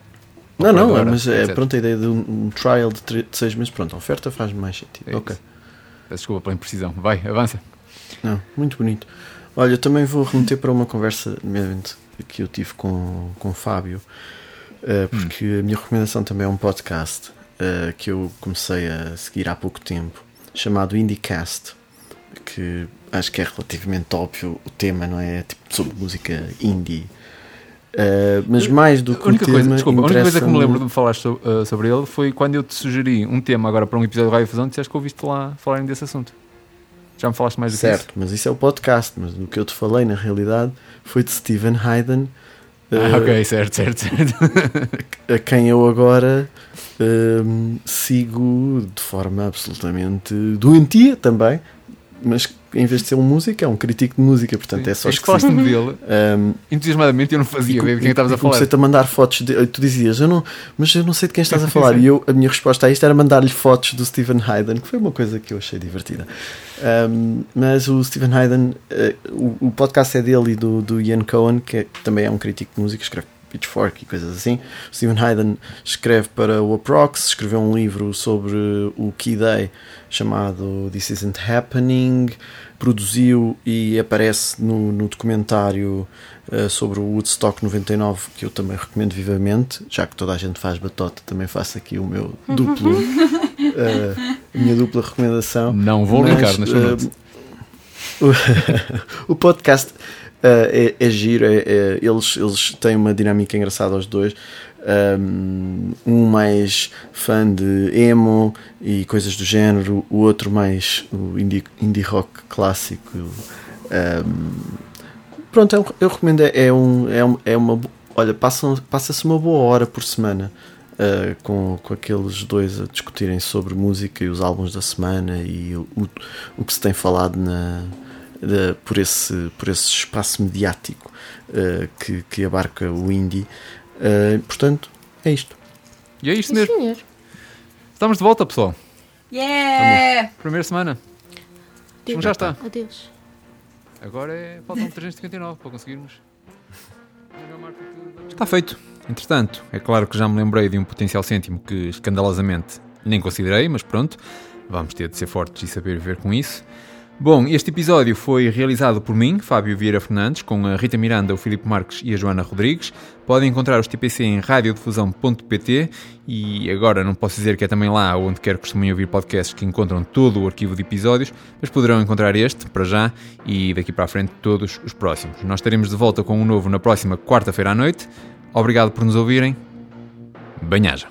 Não, não, operadora, mas é, etc. pronto, a ideia de um, um trial de 6 meses. Pronto, a oferta faz mais sentido. É ok. Peço desculpa pela imprecisão. Vai, avança. Não, muito bonito. Olha, eu também vou remeter para uma conversa, que eu tive com, com o Fábio, eh, porque a minha recomendação também é um podcast eh, que eu comecei a seguir há pouco tempo, chamado IndieCast, que acho que é relativamente óbvio o tema, não é? Tipo, sobre música indie. Eh, mas mais do que A única coisa, desculpa, a única coisa que me lembro de falar so- uh, sobre ele foi quando eu te sugeri um tema agora para um episódio de Rádio Fusão, disseste que ouviste lá falarem desse assunto. Já me falaste mais do que Certo, mas isso é o podcast, mas o que eu te falei na realidade foi de Stephen Hayden. eh, Ah, ok, certo, certo, certo. a quem eu agora sigo de forma absolutamente doentia também, mas em vez de ser um músico, é um crítico de música, portanto é só Acho que falaste esquisito. dele Hum, entusiasmadamente eu não fazia e ideia de quem estavas a falar. Comecei-te a mandar fotos de, tu dizias, eu não, mas eu não sei de quem estás a falar. e eu, a minha resposta a isto era mandar-lhe fotos do Stephen Hayden, que foi uma coisa que eu achei divertida. Hum, mas o Stephen Hayden, eh, o, o podcast é dele e do, do Ian Cohen, que é- também é um crítico de música, escreve Pitchfork e coisas assim. O Stephen Hayden escreve para o Aprox, escreveu um livro sobre o Key Day chamado This Isn't Happening, produziu e aparece no, no documentário eh, sobre o Woodstock 99, que eu também recomendo vivamente, já que toda a gente faz batota, também faço aqui o meu [laughs] duplo, a minha dupla recomendação. Não vou Mas, linkar nas show eh, o, [laughs] o podcast é, é giro, é- é- eles, eles têm uma dinâmica engraçada aos dois. Um, mais fã de emo e coisas do género, o outro mais o indie, indie rock clássico. Um, pronto, eu, eu recomendo. É, um, é, um, é uma. Olha, passa-se uma boa hora por semana uh, com, com aqueles dois a discutirem sobre música e os álbuns da semana e o, o, o que se tem falado na, da- por, esse, por esse espaço mediático uh, que, que abarca o indie. Uh, portanto, é isto. E é isto mesmo. senhor. Estamos de volta, pessoal. Yeah! Primeira semana. Adeus. Já está. Adeus. Agora é, faltam 359 para conseguirmos. Está feito. Entretanto, é claro que já me lembrei de um potencial cêntimo que escandalosamente nem considerei, mas pronto, vamos ter de ser fortes e saber viver com isso. Bom, este episódio foi realizado por mim, Fábio Vieira Fernandes, com a Rita Miranda, o Filipe Marques e a Joana Rodrigues. Podem encontrar os TPC em radiodifusão.pt e agora não posso dizer que é também lá onde quer que costumem ouvir podcasts que encontram todo o arquivo de episódios, mas poderão encontrar este, para já, e daqui para a frente todos os próximos. Nós estaremos de volta com um novo na próxima quarta-feira à noite. Obrigado por nos ouvirem. Banhaja.